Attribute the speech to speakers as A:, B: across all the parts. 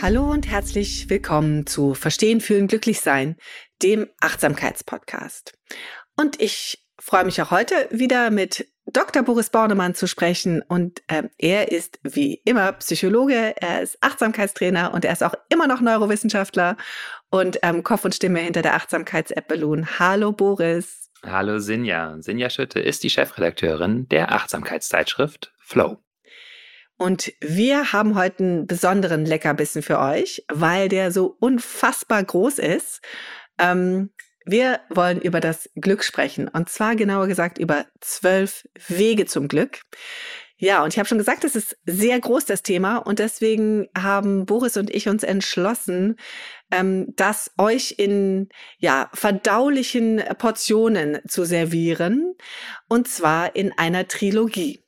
A: Hallo und herzlich willkommen zu Verstehen, Fühlen, Glücklich Sein, dem Achtsamkeitspodcast. Und ich freue mich auch heute wieder mit Dr. Boris Bornemann zu sprechen. Und ähm, er ist wie immer Psychologe, er ist Achtsamkeitstrainer und er ist auch immer noch Neurowissenschaftler und ähm, Kopf und Stimme hinter der Achtsamkeits-App Balloon. Hallo Boris.
B: Hallo Sinja. Sinja Schütte ist die Chefredakteurin der Achtsamkeitszeitschrift Flow.
A: Und wir haben heute einen besonderen Leckerbissen für euch, weil der so unfassbar groß ist. Ähm, wir wollen über das Glück sprechen und zwar genauer gesagt über zwölf Wege zum Glück. Ja, und ich habe schon gesagt, es ist sehr groß das Thema und deswegen haben Boris und ich uns entschlossen, ähm, das euch in ja verdaulichen Portionen zu servieren und zwar in einer Trilogie.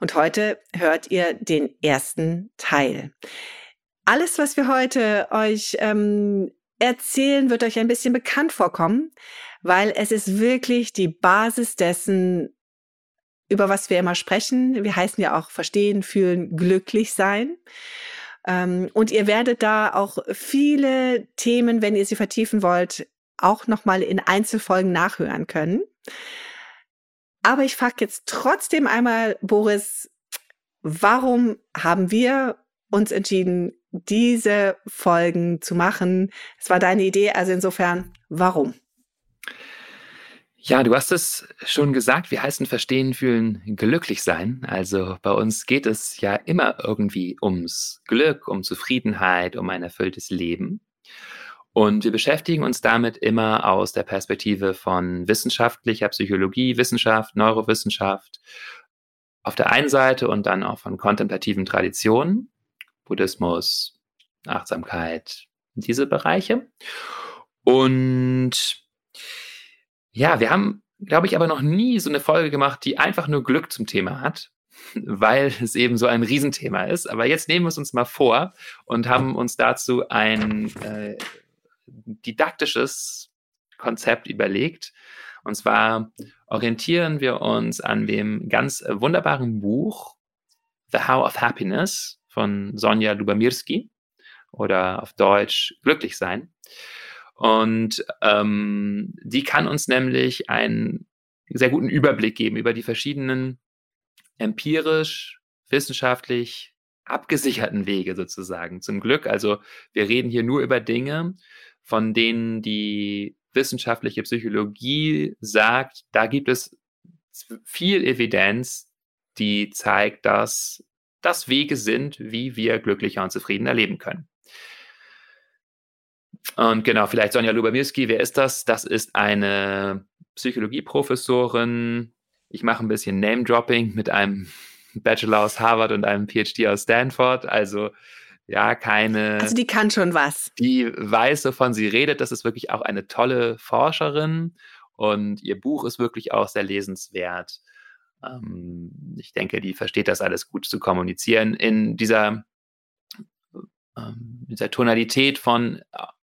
A: Und heute hört ihr den ersten Teil. Alles, was wir heute euch ähm, erzählen, wird euch ein bisschen bekannt vorkommen, weil es ist wirklich die Basis dessen, über was wir immer sprechen. Wir heißen ja auch verstehen, fühlen, glücklich sein. Ähm, und ihr werdet da auch viele Themen, wenn ihr sie vertiefen wollt, auch nochmal in Einzelfolgen nachhören können. Aber ich frage jetzt trotzdem einmal, Boris, warum haben wir uns entschieden, diese Folgen zu machen? Es war deine Idee, also insofern, warum?
B: Ja, du hast es schon gesagt, wir heißen Verstehen, Fühlen, Glücklich sein. Also bei uns geht es ja immer irgendwie ums Glück, um Zufriedenheit, um ein erfülltes Leben. Und wir beschäftigen uns damit immer aus der Perspektive von wissenschaftlicher Psychologie, Wissenschaft, Neurowissenschaft auf der einen Seite und dann auch von kontemplativen Traditionen, Buddhismus, Achtsamkeit, diese Bereiche. Und ja, wir haben, glaube ich, aber noch nie so eine Folge gemacht, die einfach nur Glück zum Thema hat, weil es eben so ein Riesenthema ist. Aber jetzt nehmen wir es uns mal vor und haben uns dazu ein äh, didaktisches Konzept überlegt. Und zwar orientieren wir uns an dem ganz wunderbaren Buch The How of Happiness von Sonja Lubomirski oder auf Deutsch Glücklich sein. Und ähm, die kann uns nämlich einen sehr guten Überblick geben über die verschiedenen empirisch, wissenschaftlich abgesicherten Wege sozusagen zum Glück. Also wir reden hier nur über Dinge, von denen die wissenschaftliche Psychologie sagt, da gibt es viel Evidenz, die zeigt, dass das Wege sind, wie wir glücklicher und zufriedener leben können. Und genau, vielleicht Sonja Lubomirski, wer ist das? Das ist eine Psychologieprofessorin. Ich mache ein bisschen Name-Dropping mit einem Bachelor aus Harvard und einem PhD aus Stanford. Also ja, keine.
A: Also die kann schon was.
B: Die weiß, wovon sie redet. Das ist wirklich auch eine tolle Forscherin und ihr Buch ist wirklich auch sehr lesenswert. Ähm, ich denke, die versteht das alles gut zu kommunizieren in dieser, ähm, dieser Tonalität von,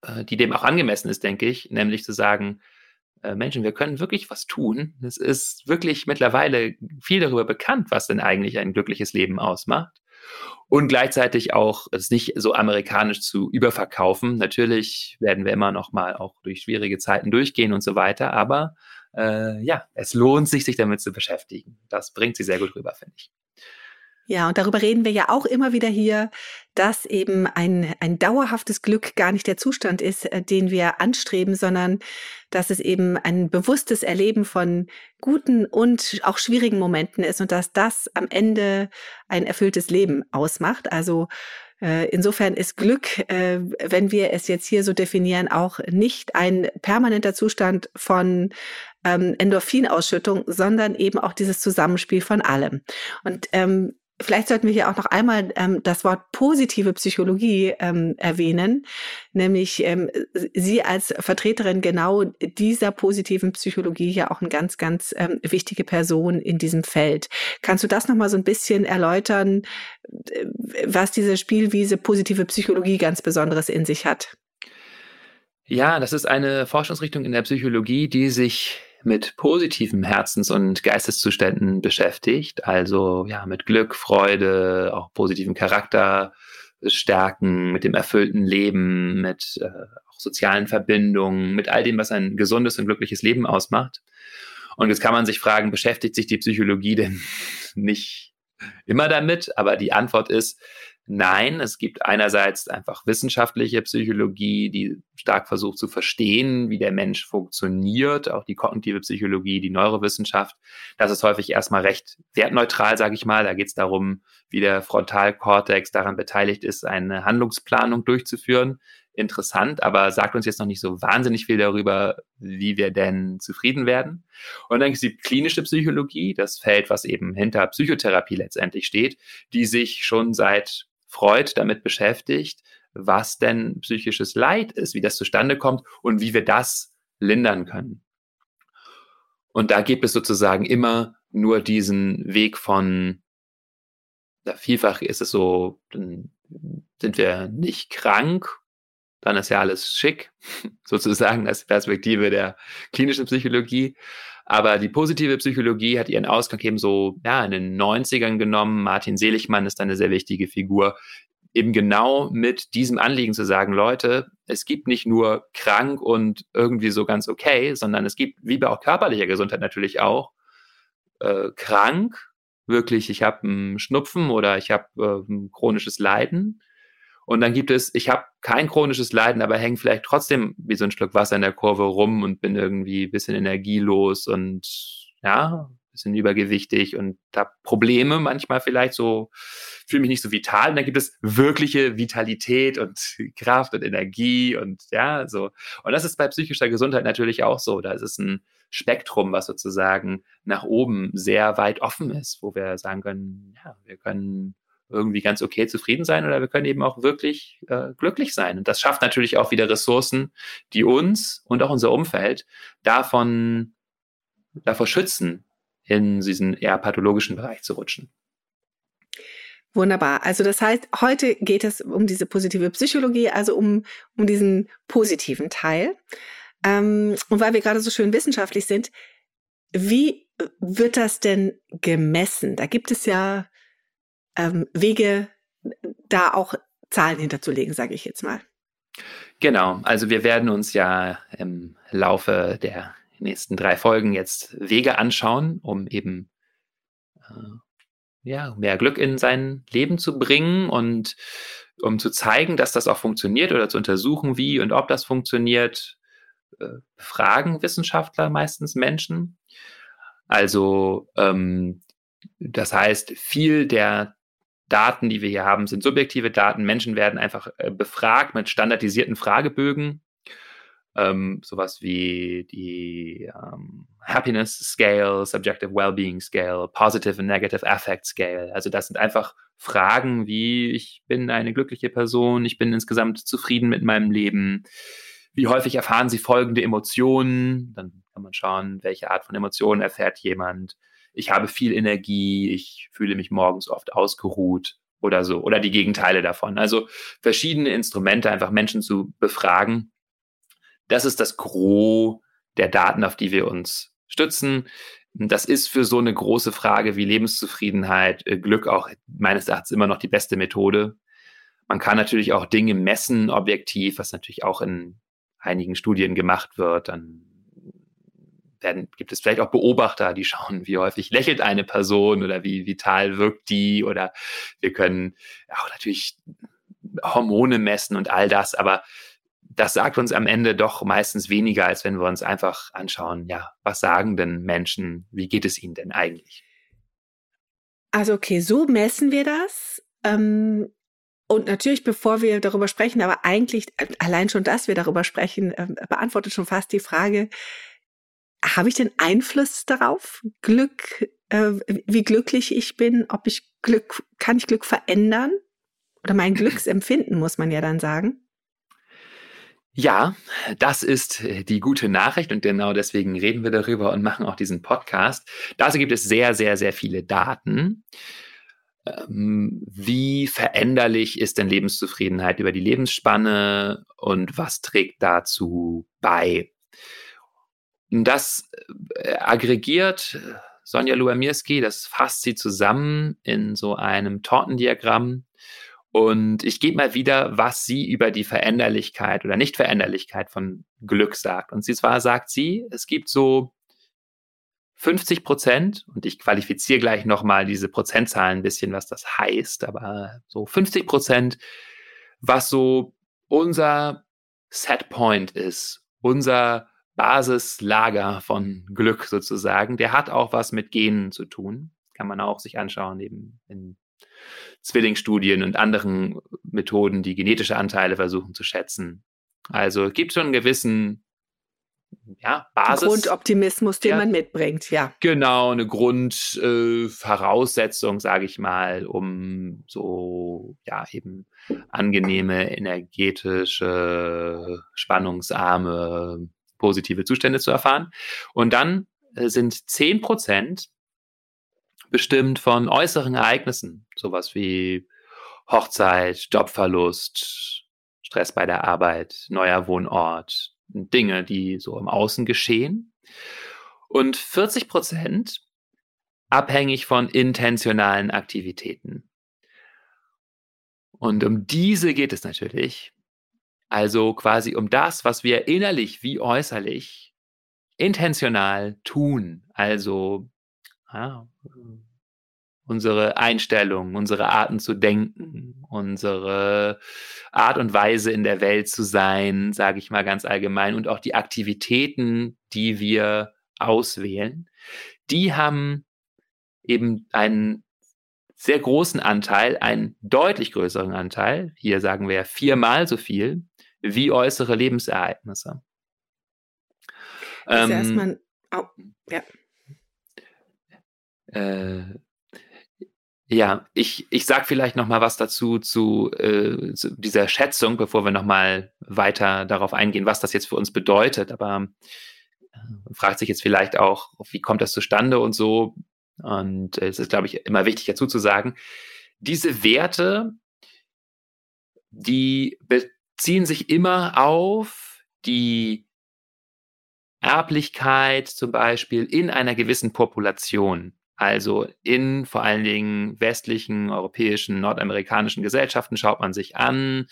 B: äh, die dem auch angemessen ist, denke ich, nämlich zu sagen, äh, Menschen, wir können wirklich was tun. Es ist wirklich mittlerweile viel darüber bekannt, was denn eigentlich ein glückliches Leben ausmacht und gleichzeitig auch es nicht so amerikanisch zu überverkaufen. Natürlich werden wir immer noch mal auch durch schwierige Zeiten durchgehen und so weiter, aber äh, ja, es lohnt sich, sich damit zu beschäftigen. Das bringt sie sehr gut rüber, finde ich.
A: Ja, und darüber reden wir ja auch immer wieder hier, dass eben ein, ein dauerhaftes Glück gar nicht der Zustand ist, äh, den wir anstreben, sondern dass es eben ein bewusstes Erleben von guten und auch schwierigen Momenten ist und dass das am Ende ein erfülltes Leben ausmacht. Also äh, Insofern ist Glück, äh, wenn wir es jetzt hier so definieren, auch nicht ein permanenter Zustand von ähm, Endorphinausschüttung, sondern eben auch dieses Zusammenspiel von allem. Und ähm, Vielleicht sollten wir hier auch noch einmal ähm, das Wort positive Psychologie ähm, erwähnen, nämlich ähm, Sie als Vertreterin genau dieser positiven Psychologie ja auch eine ganz, ganz ähm, wichtige Person in diesem Feld. Kannst du das noch mal so ein bisschen erläutern, äh, was diese Spielwiese positive Psychologie ganz Besonderes in sich hat?
B: Ja, das ist eine Forschungsrichtung in der Psychologie, die sich mit positiven Herzens- und Geisteszuständen beschäftigt, also ja, mit Glück, Freude, auch positiven Charakter stärken, mit dem erfüllten Leben, mit äh, auch sozialen Verbindungen, mit all dem, was ein gesundes und glückliches Leben ausmacht. Und jetzt kann man sich fragen, beschäftigt sich die Psychologie denn nicht immer damit? Aber die Antwort ist, Nein, es gibt einerseits einfach wissenschaftliche Psychologie, die stark versucht zu verstehen, wie der Mensch funktioniert, auch die kognitive Psychologie, die Neurowissenschaft. Das ist häufig erstmal recht wertneutral, sage ich mal. Da geht es darum, wie der Frontalkortex daran beteiligt ist, eine Handlungsplanung durchzuführen. Interessant, aber sagt uns jetzt noch nicht so wahnsinnig viel darüber, wie wir denn zufrieden werden. Und dann gibt es die klinische Psychologie, das Feld, was eben hinter Psychotherapie letztendlich steht, die sich schon seit Freud damit beschäftigt, was denn psychisches Leid ist, wie das zustande kommt und wie wir das lindern können. Und da gibt es sozusagen immer nur diesen Weg von, ja, vielfach ist es so, dann sind wir nicht krank, dann ist ja alles schick, sozusagen als Perspektive der klinischen Psychologie. Aber die positive Psychologie hat ihren Ausgang eben so ja, in den 90ern genommen. Martin Seligmann ist eine sehr wichtige Figur, eben genau mit diesem Anliegen zu sagen, Leute, es gibt nicht nur krank und irgendwie so ganz okay, sondern es gibt, wie bei auch körperlicher Gesundheit natürlich auch, äh, krank, wirklich, ich habe einen Schnupfen oder ich habe äh, ein chronisches Leiden. Und dann gibt es, ich habe kein chronisches Leiden, aber hänge vielleicht trotzdem wie so ein Stück Wasser in der Kurve rum und bin irgendwie ein bisschen energielos und ja, bisschen übergewichtig und habe Probleme manchmal vielleicht so, fühle mich nicht so vital. Und dann gibt es wirkliche Vitalität und Kraft und Energie und ja, so. Und das ist bei psychischer Gesundheit natürlich auch so. Da ist es ein Spektrum, was sozusagen nach oben sehr weit offen ist, wo wir sagen können, ja, wir können irgendwie ganz okay zufrieden sein oder wir können eben auch wirklich äh, glücklich sein. Und das schafft natürlich auch wieder Ressourcen, die uns und auch unser Umfeld davon, davor schützen, in diesen eher pathologischen Bereich zu rutschen.
A: Wunderbar. Also das heißt, heute geht es um diese positive Psychologie, also um, um diesen positiven Teil. Ähm, und weil wir gerade so schön wissenschaftlich sind, wie wird das denn gemessen? Da gibt es ja ähm, Wege, da auch Zahlen hinterzulegen, sage ich jetzt mal.
B: Genau, also wir werden uns ja im Laufe der nächsten drei Folgen jetzt Wege anschauen, um eben äh, ja, mehr Glück in sein Leben zu bringen und um zu zeigen, dass das auch funktioniert oder zu untersuchen, wie und ob das funktioniert, äh, fragen Wissenschaftler meistens Menschen. Also ähm, das heißt, viel der Daten, die wir hier haben, sind subjektive Daten. Menschen werden einfach äh, befragt mit standardisierten Fragebögen. Ähm, sowas wie die ähm, Happiness Scale, Subjective Wellbeing Scale, Positive and Negative Affect Scale. Also das sind einfach Fragen wie, ich bin eine glückliche Person, ich bin insgesamt zufrieden mit meinem Leben. Wie häufig erfahren Sie folgende Emotionen? Dann kann man schauen, welche Art von Emotionen erfährt jemand ich habe viel Energie, ich fühle mich morgens oft ausgeruht oder so, oder die Gegenteile davon. Also verschiedene Instrumente, einfach Menschen zu befragen. Das ist das Gros der Daten, auf die wir uns stützen. Das ist für so eine große Frage wie Lebenszufriedenheit, äh, Glück auch meines Erachtens immer noch die beste Methode. Man kann natürlich auch Dinge messen, objektiv, was natürlich auch in einigen Studien gemacht wird. Dann werden, gibt es vielleicht auch Beobachter, die schauen, wie häufig lächelt eine Person oder wie vital wirkt die oder wir können auch natürlich Hormone messen und all das, aber das sagt uns am Ende doch meistens weniger, als wenn wir uns einfach anschauen, ja, was sagen denn Menschen, wie geht es ihnen denn eigentlich?
A: Also okay, so messen wir das. Ähm, und natürlich, bevor wir darüber sprechen, aber eigentlich äh, allein schon, dass wir darüber sprechen, äh, beantwortet schon fast die Frage, habe ich den Einfluss darauf, Glück, äh, wie glücklich ich bin, ob ich Glück, kann ich Glück verändern? Oder mein Glücksempfinden, muss man ja dann sagen.
B: Ja, das ist die gute Nachricht und genau deswegen reden wir darüber und machen auch diesen Podcast. Dazu gibt es sehr, sehr, sehr viele Daten. Ähm, wie veränderlich ist denn Lebenszufriedenheit über die Lebensspanne und was trägt dazu bei? Das äh, aggregiert Sonja Luamirski, das fasst sie zusammen in so einem Tortendiagramm. Und ich gebe mal wieder, was sie über die Veränderlichkeit oder Nichtveränderlichkeit von Glück sagt. Und zwar sagt sie, es gibt so 50 Prozent, und ich qualifiziere gleich nochmal diese Prozentzahlen ein bisschen, was das heißt, aber so 50 Prozent, was so unser Setpoint ist, unser Basislager von Glück sozusagen, der hat auch was mit Genen zu tun. Kann man auch sich anschauen, eben in Zwillingsstudien und anderen Methoden, die genetische Anteile versuchen zu schätzen. Also es gibt schon einen gewissen ja, Basis.
A: Grundoptimismus, den ja, man mitbringt, ja.
B: Genau, eine Grundvoraussetzung, äh, sage ich mal, um so, ja, eben angenehme, energetische, spannungsarme, positive Zustände zu erfahren. Und dann äh, sind zehn Prozent bestimmt von äußeren Ereignissen, sowas wie Hochzeit, Jobverlust, Stress bei der Arbeit, neuer Wohnort, Dinge, die so im Außen geschehen. Und 40 Prozent abhängig von intentionalen Aktivitäten. Und um diese geht es natürlich. Also quasi um das, was wir innerlich wie äußerlich intentional tun. Also ja, unsere Einstellung, unsere Arten zu denken, unsere Art und Weise in der Welt zu sein, sage ich mal ganz allgemein, und auch die Aktivitäten, die wir auswählen, die haben eben einen sehr großen Anteil, einen deutlich größeren Anteil, hier sagen wir ja viermal so viel, wie äußere Lebensereignisse.
A: Also ähm, erstmal, oh, ja.
B: Äh, ja, ich, ich sage vielleicht noch mal was dazu zu, äh, zu dieser Schätzung, bevor wir noch mal weiter darauf eingehen, was das jetzt für uns bedeutet. Aber äh, fragt sich jetzt vielleicht auch, wie kommt das zustande und so. Und es ist, glaube ich, immer wichtig dazu zu sagen, diese Werte, die beziehen sich immer auf die Erblichkeit zum Beispiel in einer gewissen Population. Also in vor allen Dingen westlichen, europäischen, nordamerikanischen Gesellschaften schaut man sich an,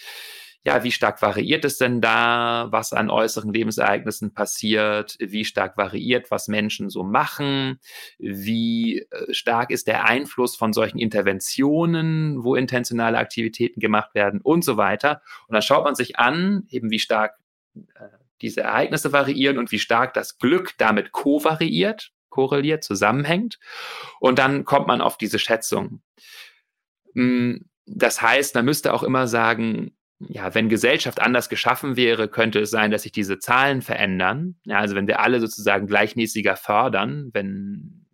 B: ja, wie stark variiert es denn da, was an äußeren Lebensereignissen passiert, wie stark variiert, was Menschen so machen, wie äh, stark ist der Einfluss von solchen Interventionen, wo intentionale Aktivitäten gemacht werden und so weiter. Und dann schaut man sich an, eben wie stark äh, diese Ereignisse variieren und wie stark das Glück damit kovariiert korreliert, zusammenhängt. Und dann kommt man auf diese Schätzung. Hm, das heißt, man müsste auch immer sagen, ja, wenn Gesellschaft anders geschaffen wäre, könnte es sein, dass sich diese Zahlen verändern. Ja, also wenn wir alle sozusagen gleichmäßiger fördern, wenn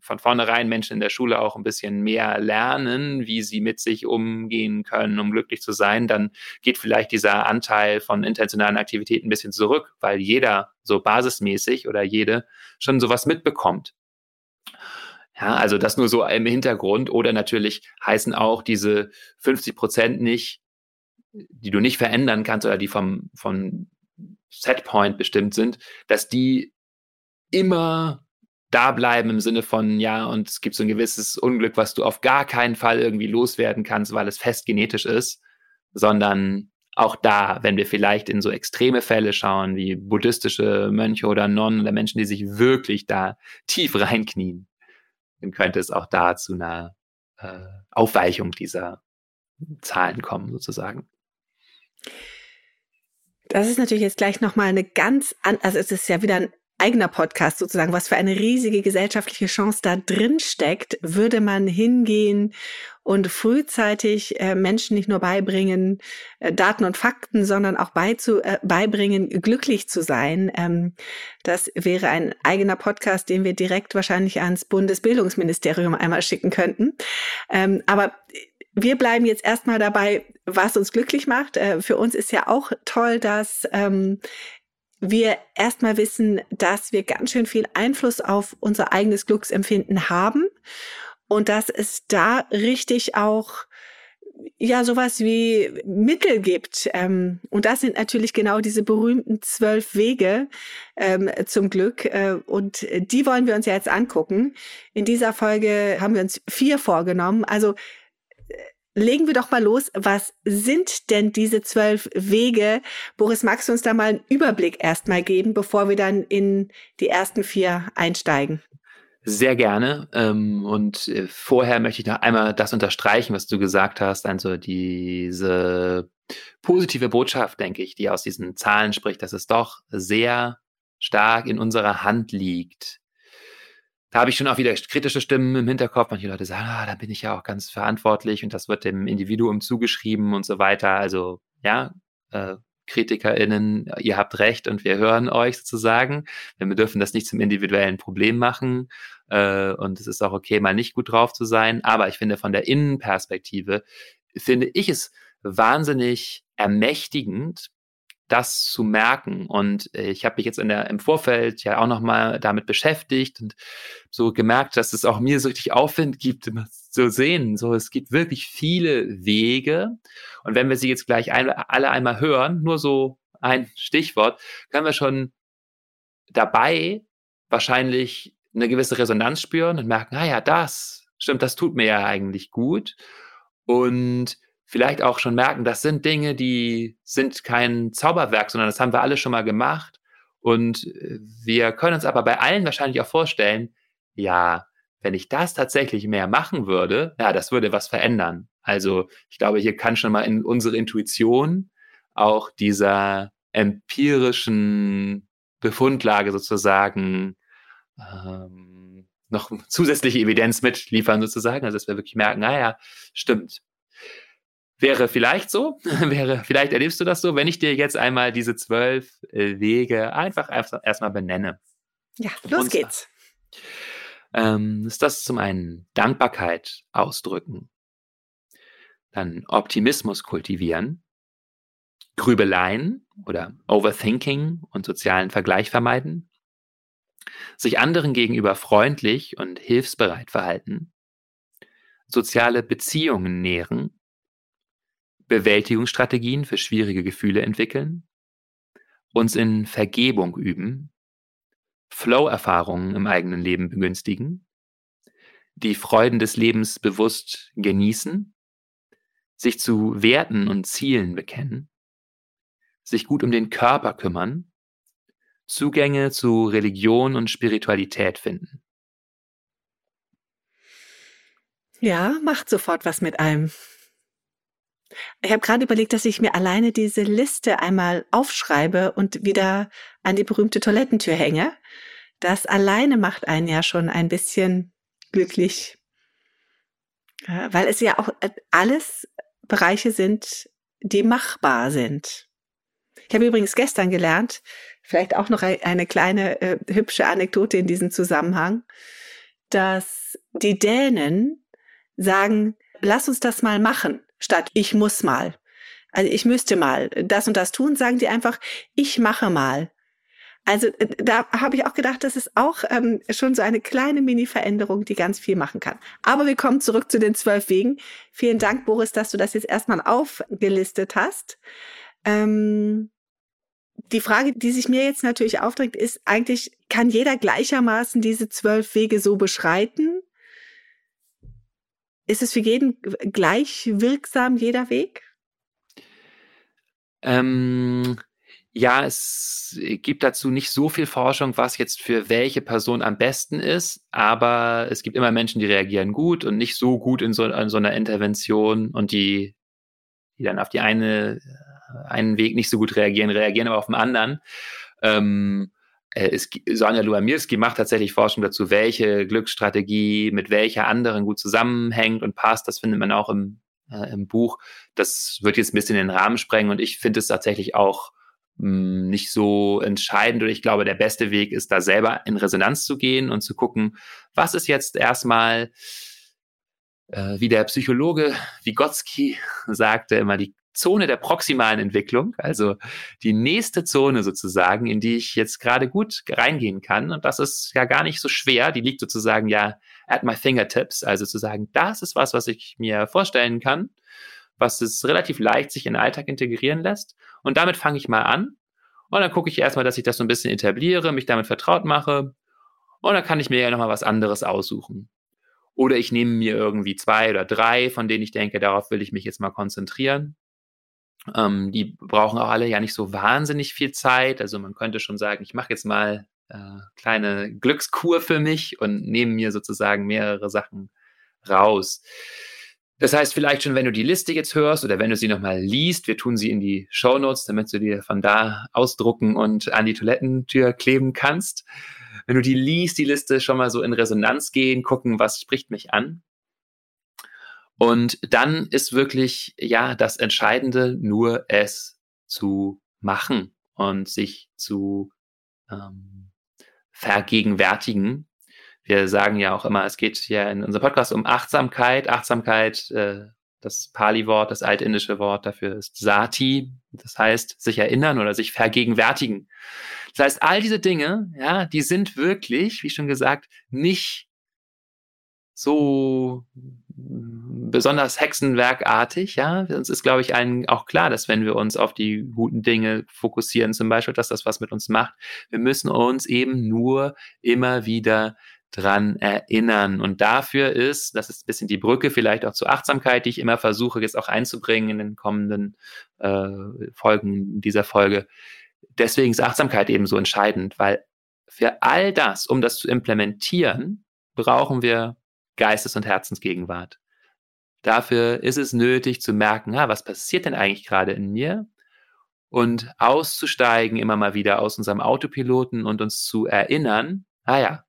B: von vornherein Menschen in der Schule auch ein bisschen mehr lernen, wie sie mit sich umgehen können, um glücklich zu sein, dann geht vielleicht dieser Anteil von intentionalen Aktivitäten ein bisschen zurück, weil jeder so basismäßig oder jede schon sowas mitbekommt. Ja, also das nur so im Hintergrund oder natürlich heißen auch diese 50 Prozent nicht, die du nicht verändern kannst oder die vom, vom Setpoint bestimmt sind, dass die immer da bleiben im Sinne von, ja, und es gibt so ein gewisses Unglück, was du auf gar keinen Fall irgendwie loswerden kannst, weil es fest genetisch ist, sondern auch da, wenn wir vielleicht in so extreme Fälle schauen, wie buddhistische Mönche oder Nonnen oder Menschen, die sich wirklich da tief reinknien, dann könnte es auch da zu einer äh, Aufweichung dieser Zahlen kommen, sozusagen.
A: Das ist natürlich jetzt gleich nochmal eine ganz, an, also es ist ja wieder ein eigener Podcast sozusagen, was für eine riesige gesellschaftliche Chance da drin steckt, würde man hingehen und frühzeitig äh, Menschen nicht nur beibringen, äh, Daten und Fakten, sondern auch beizu, äh, beibringen, glücklich zu sein. Ähm, das wäre ein eigener Podcast, den wir direkt wahrscheinlich ans Bundesbildungsministerium einmal schicken könnten. Ähm, aber wir bleiben jetzt erstmal dabei, was uns glücklich macht. Äh, für uns ist ja auch toll, dass ähm, wir erstmal wissen, dass wir ganz schön viel Einfluss auf unser eigenes Glücksempfinden haben und dass es da richtig auch ja sowas wie Mittel gibt. Ähm, und das sind natürlich genau diese berühmten zwölf Wege ähm, zum Glück. Äh, und die wollen wir uns ja jetzt angucken. In dieser Folge haben wir uns vier vorgenommen. Also legen wir doch mal los. Was sind denn diese zwölf Wege? Boris, magst du uns da mal einen Überblick erstmal geben, bevor wir dann in die ersten vier einsteigen?
B: Sehr gerne. Ähm, und äh, vorher möchte ich noch einmal das unterstreichen, was du gesagt hast. Also diese positive Botschaft, denke ich, die aus diesen Zahlen spricht, dass es doch sehr stark in unserer Hand liegt, da habe ich schon auch wieder kritische Stimmen im Hinterkopf. Manche Leute sagen, ah, da bin ich ja auch ganz verantwortlich und das wird dem Individuum zugeschrieben und so weiter. Also ja, äh, KritikerInnen, ihr habt recht und wir hören euch sozusagen. Wir dürfen das nicht zum individuellen Problem machen äh, und es ist auch okay, mal nicht gut drauf zu sein. Aber ich finde, von der Innenperspektive finde ich es wahnsinnig ermächtigend, das zu merken. Und äh, ich habe mich jetzt in der, im Vorfeld ja auch nochmal damit beschäftigt und so gemerkt, dass es auch mir so richtig Aufwind gibt, immer zu sehen. So, es gibt wirklich viele Wege. Und wenn wir sie jetzt gleich ein, alle einmal hören, nur so ein Stichwort, können wir schon dabei wahrscheinlich eine gewisse Resonanz spüren und merken, ah ja, das stimmt, das tut mir ja eigentlich gut. Und vielleicht auch schon merken, das sind Dinge, die sind kein Zauberwerk, sondern das haben wir alle schon mal gemacht. Und äh, wir können uns aber bei allen wahrscheinlich auch vorstellen, ja, wenn ich das tatsächlich mehr machen würde, ja, das würde was verändern. Also ich glaube, hier kann schon mal in unsere Intuition auch dieser empirischen Befundlage sozusagen ähm, noch zusätzliche Evidenz mitliefern sozusagen, also dass wir wirklich merken, naja, ah stimmt, Wäre vielleicht so, wäre, vielleicht erlebst du das so, wenn ich dir jetzt einmal diese zwölf äh, Wege einfach erstmal benenne.
A: Ja, los Und, geht's.
B: Ähm, ist das zum einen Dankbarkeit ausdrücken, dann Optimismus kultivieren, Grübeleien oder Overthinking und sozialen Vergleich vermeiden, sich anderen gegenüber freundlich und hilfsbereit verhalten, soziale Beziehungen nähren, Bewältigungsstrategien für schwierige Gefühle entwickeln, uns in Vergebung üben, Flow-Erfahrungen im eigenen Leben begünstigen, die Freuden des Lebens bewusst genießen, sich zu Werten und Zielen bekennen, sich gut um den Körper kümmern, Zugänge zu Religion und Spiritualität finden.
A: Ja, macht sofort was mit einem. Ich habe gerade überlegt, dass ich mir alleine diese Liste einmal aufschreibe und wieder an die berühmte Toilettentür hänge. Das alleine macht einen ja schon ein bisschen glücklich, weil es ja auch äh, alles Bereiche sind, die machbar sind. Ich habe übrigens gestern gelernt, vielleicht auch noch eine kleine äh, hübsche Anekdote in diesem Zusammenhang, dass die Dänen sagen, lass uns das mal machen statt ich muss mal. Also ich müsste mal das und das tun, sagen die einfach, ich mache mal. Also äh, da habe ich auch gedacht, das ist auch ähm, schon so eine kleine Mini-Veränderung, die ganz viel machen kann. Aber wir kommen zurück zu den zwölf Wegen. Vielen Dank, Boris, dass du das jetzt erstmal aufgelistet hast. Ähm, die Frage, die sich mir jetzt natürlich aufdrängt, ist eigentlich, kann jeder gleichermaßen diese zwölf Wege so beschreiten? Ist es für jeden gleich wirksam, jeder Weg?
B: Ähm, ja, es gibt dazu nicht so viel Forschung, was jetzt für welche Person am besten ist, aber es gibt immer Menschen, die reagieren gut und nicht so gut in so, in so einer Intervention und die, die dann auf die eine, einen Weg nicht so gut reagieren, reagieren aber auf den anderen. Ähm, äh, es, Sonja Luamirski macht tatsächlich Forschung dazu, welche Glücksstrategie mit welcher anderen gut zusammenhängt und passt. Das findet man auch im, äh, im Buch. Das wird jetzt ein bisschen den Rahmen sprengen und ich finde es tatsächlich auch hm, nicht so entscheidend oder ich glaube, der beste Weg ist, da selber in Resonanz zu gehen und zu gucken, was ist jetzt erstmal, äh, wie der Psychologe Vygotsky sagte, immer die Zone der proximalen Entwicklung, also die nächste Zone sozusagen, in die ich jetzt gerade gut reingehen kann. Und das ist ja gar nicht so schwer. Die liegt sozusagen ja at my fingertips. Also zu sagen, das ist was, was ich mir vorstellen kann was es relativ leicht sich in den Alltag integrieren lässt. Und damit fange ich mal an. Und dann gucke ich erstmal, dass ich das so ein bisschen etabliere, mich damit vertraut mache. Und dann kann ich mir ja nochmal was anderes aussuchen. Oder ich nehme mir irgendwie zwei oder drei, von denen ich denke, darauf will ich mich jetzt mal konzentrieren. Ähm, die brauchen auch alle ja nicht so wahnsinnig viel Zeit. Also man könnte schon sagen, ich mache jetzt mal äh, kleine Glückskur für mich und nehme mir sozusagen mehrere Sachen raus. Das heißt, vielleicht schon, wenn du die Liste jetzt hörst oder wenn du sie nochmal liest, wir tun sie in die Show Notes, damit du dir von da ausdrucken und an die Toilettentür kleben kannst. Wenn du die liest, die Liste schon mal so in Resonanz gehen, gucken, was spricht mich an. Und dann ist wirklich, ja, das Entscheidende, nur es zu machen und sich zu ähm, vergegenwärtigen, wir sagen ja auch immer, es geht ja in unserem Podcast um Achtsamkeit. Achtsamkeit, äh, das Pali-Wort, das altindische Wort dafür ist Sati. Das heißt, sich erinnern oder sich vergegenwärtigen. Das heißt, all diese Dinge, ja, die sind wirklich, wie schon gesagt, nicht so besonders hexenwerkartig, ja. Uns ist, glaube ich, allen auch klar, dass wenn wir uns auf die guten Dinge fokussieren, zum Beispiel, dass das was mit uns macht, wir müssen uns eben nur immer wieder dran erinnern. Und dafür ist, das ist ein bisschen die Brücke vielleicht auch zur Achtsamkeit, die ich immer versuche jetzt auch einzubringen in den kommenden äh, Folgen dieser Folge. Deswegen ist Achtsamkeit eben so entscheidend, weil für all das, um das zu implementieren, brauchen wir Geistes- und Herzensgegenwart. Dafür ist es nötig zu merken, ah, was passiert denn eigentlich gerade in mir? Und auszusteigen immer mal wieder aus unserem Autopiloten und uns zu erinnern, ah ja,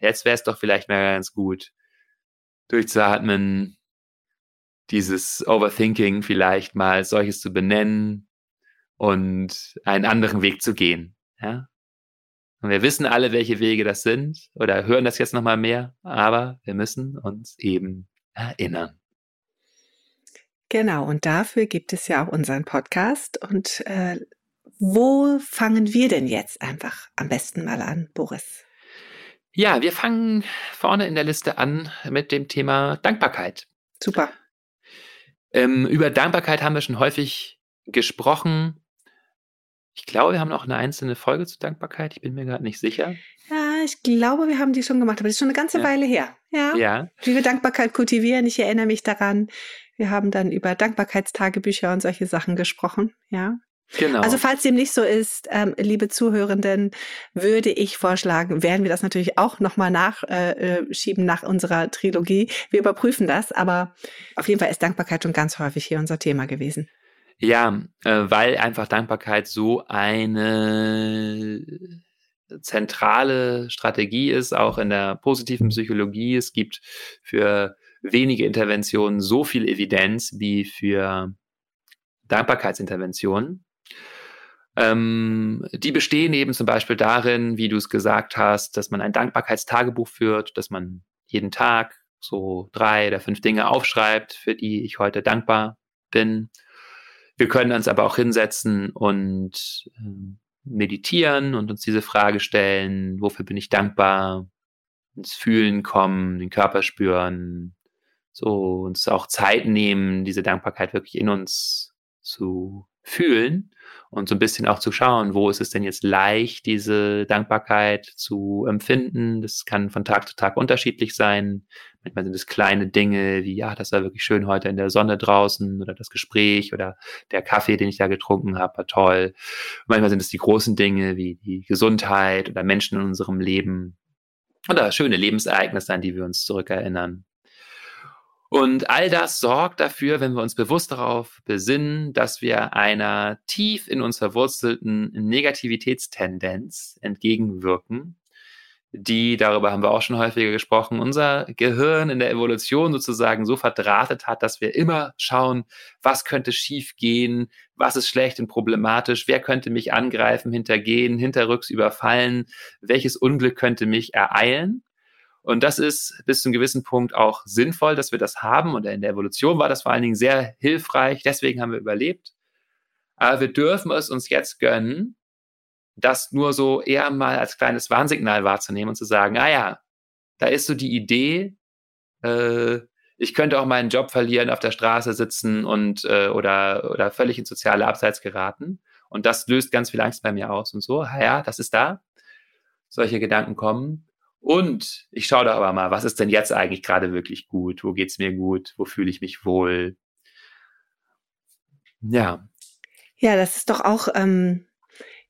B: jetzt wäre es doch vielleicht mal ganz gut, durchzuatmen, dieses Overthinking vielleicht mal solches zu benennen und einen anderen Weg zu gehen. Ja? Und wir wissen alle, welche Wege das sind oder hören das jetzt nochmal mehr, aber wir müssen uns eben erinnern.
A: Genau, und dafür gibt es ja auch unseren Podcast. Und äh, wo fangen wir denn jetzt einfach am besten mal an, Boris?
B: Ja, wir fangen vorne in der Liste an mit dem Thema Dankbarkeit.
A: Super.
B: Ähm, über Dankbarkeit haben wir schon häufig gesprochen. Ich glaube, wir haben noch eine einzelne Folge zu Dankbarkeit. Ich bin mir gerade nicht sicher.
A: Ja, ich glaube, wir haben die schon gemacht, aber das ist schon eine ganze ja. Weile her. Ja.
B: ja.
A: Wie wir Dankbarkeit kultivieren. Ich erinnere mich daran. Wir haben dann über Dankbarkeitstagebücher und solche Sachen gesprochen. Ja.
B: Genau.
A: Also falls dem nicht so ist, ähm, liebe Zuhörenden, würde ich vorschlagen, werden wir das natürlich auch nochmal nachschieben äh, nach unserer Trilogie. Wir überprüfen das, aber auf jeden Fall ist Dankbarkeit schon ganz häufig hier unser Thema gewesen.
B: Ja, äh, weil einfach Dankbarkeit so eine zentrale Strategie ist, auch in der positiven Psychologie. Es gibt für wenige Interventionen so viel Evidenz wie für Dankbarkeitsinterventionen. Ähm, die bestehen eben zum Beispiel darin, wie du es gesagt hast, dass man ein Dankbarkeitstagebuch führt, dass man jeden Tag so drei oder fünf Dinge aufschreibt, für die ich heute dankbar bin. Wir können uns aber auch hinsetzen und äh, meditieren und uns diese Frage stellen, wofür bin ich dankbar, ins Fühlen kommen, den Körper spüren, so uns auch Zeit nehmen, diese Dankbarkeit wirklich in uns zu fühlen und so ein bisschen auch zu schauen, wo ist es denn jetzt leicht, diese Dankbarkeit zu empfinden. Das kann von Tag zu Tag unterschiedlich sein. Manchmal sind es kleine Dinge wie, ja, das war wirklich schön heute in der Sonne draußen oder das Gespräch oder der Kaffee, den ich da getrunken habe, war toll. Manchmal sind es die großen Dinge wie die Gesundheit oder Menschen in unserem Leben oder schöne Lebensereignisse, an die wir uns zurückerinnern. Und all das sorgt dafür, wenn wir uns bewusst darauf besinnen, dass wir einer tief in uns verwurzelten Negativitätstendenz entgegenwirken, die, darüber haben wir auch schon häufiger gesprochen, unser Gehirn in der Evolution sozusagen so verdrahtet hat, dass wir immer schauen, was könnte schiefgehen, was ist schlecht und problematisch, wer könnte mich angreifen, hintergehen, hinterrücks überfallen, welches Unglück könnte mich ereilen. Und das ist bis zu einem gewissen Punkt auch sinnvoll, dass wir das haben. Und in der Evolution war das vor allen Dingen sehr hilfreich. Deswegen haben wir überlebt. Aber wir dürfen es uns jetzt gönnen, das nur so eher mal als kleines Warnsignal wahrzunehmen und zu sagen, ah ja, da ist so die Idee, äh, ich könnte auch meinen Job verlieren, auf der Straße sitzen und äh, oder, oder völlig ins soziale Abseits geraten. Und das löst ganz viel Angst bei mir aus und so. Ah ja, das ist da. Solche Gedanken kommen. Und ich schaue da aber mal, was ist denn jetzt eigentlich gerade wirklich gut? Wo geht's mir gut? Wo fühle ich mich wohl? Ja.
A: Ja, das ist doch auch ähm,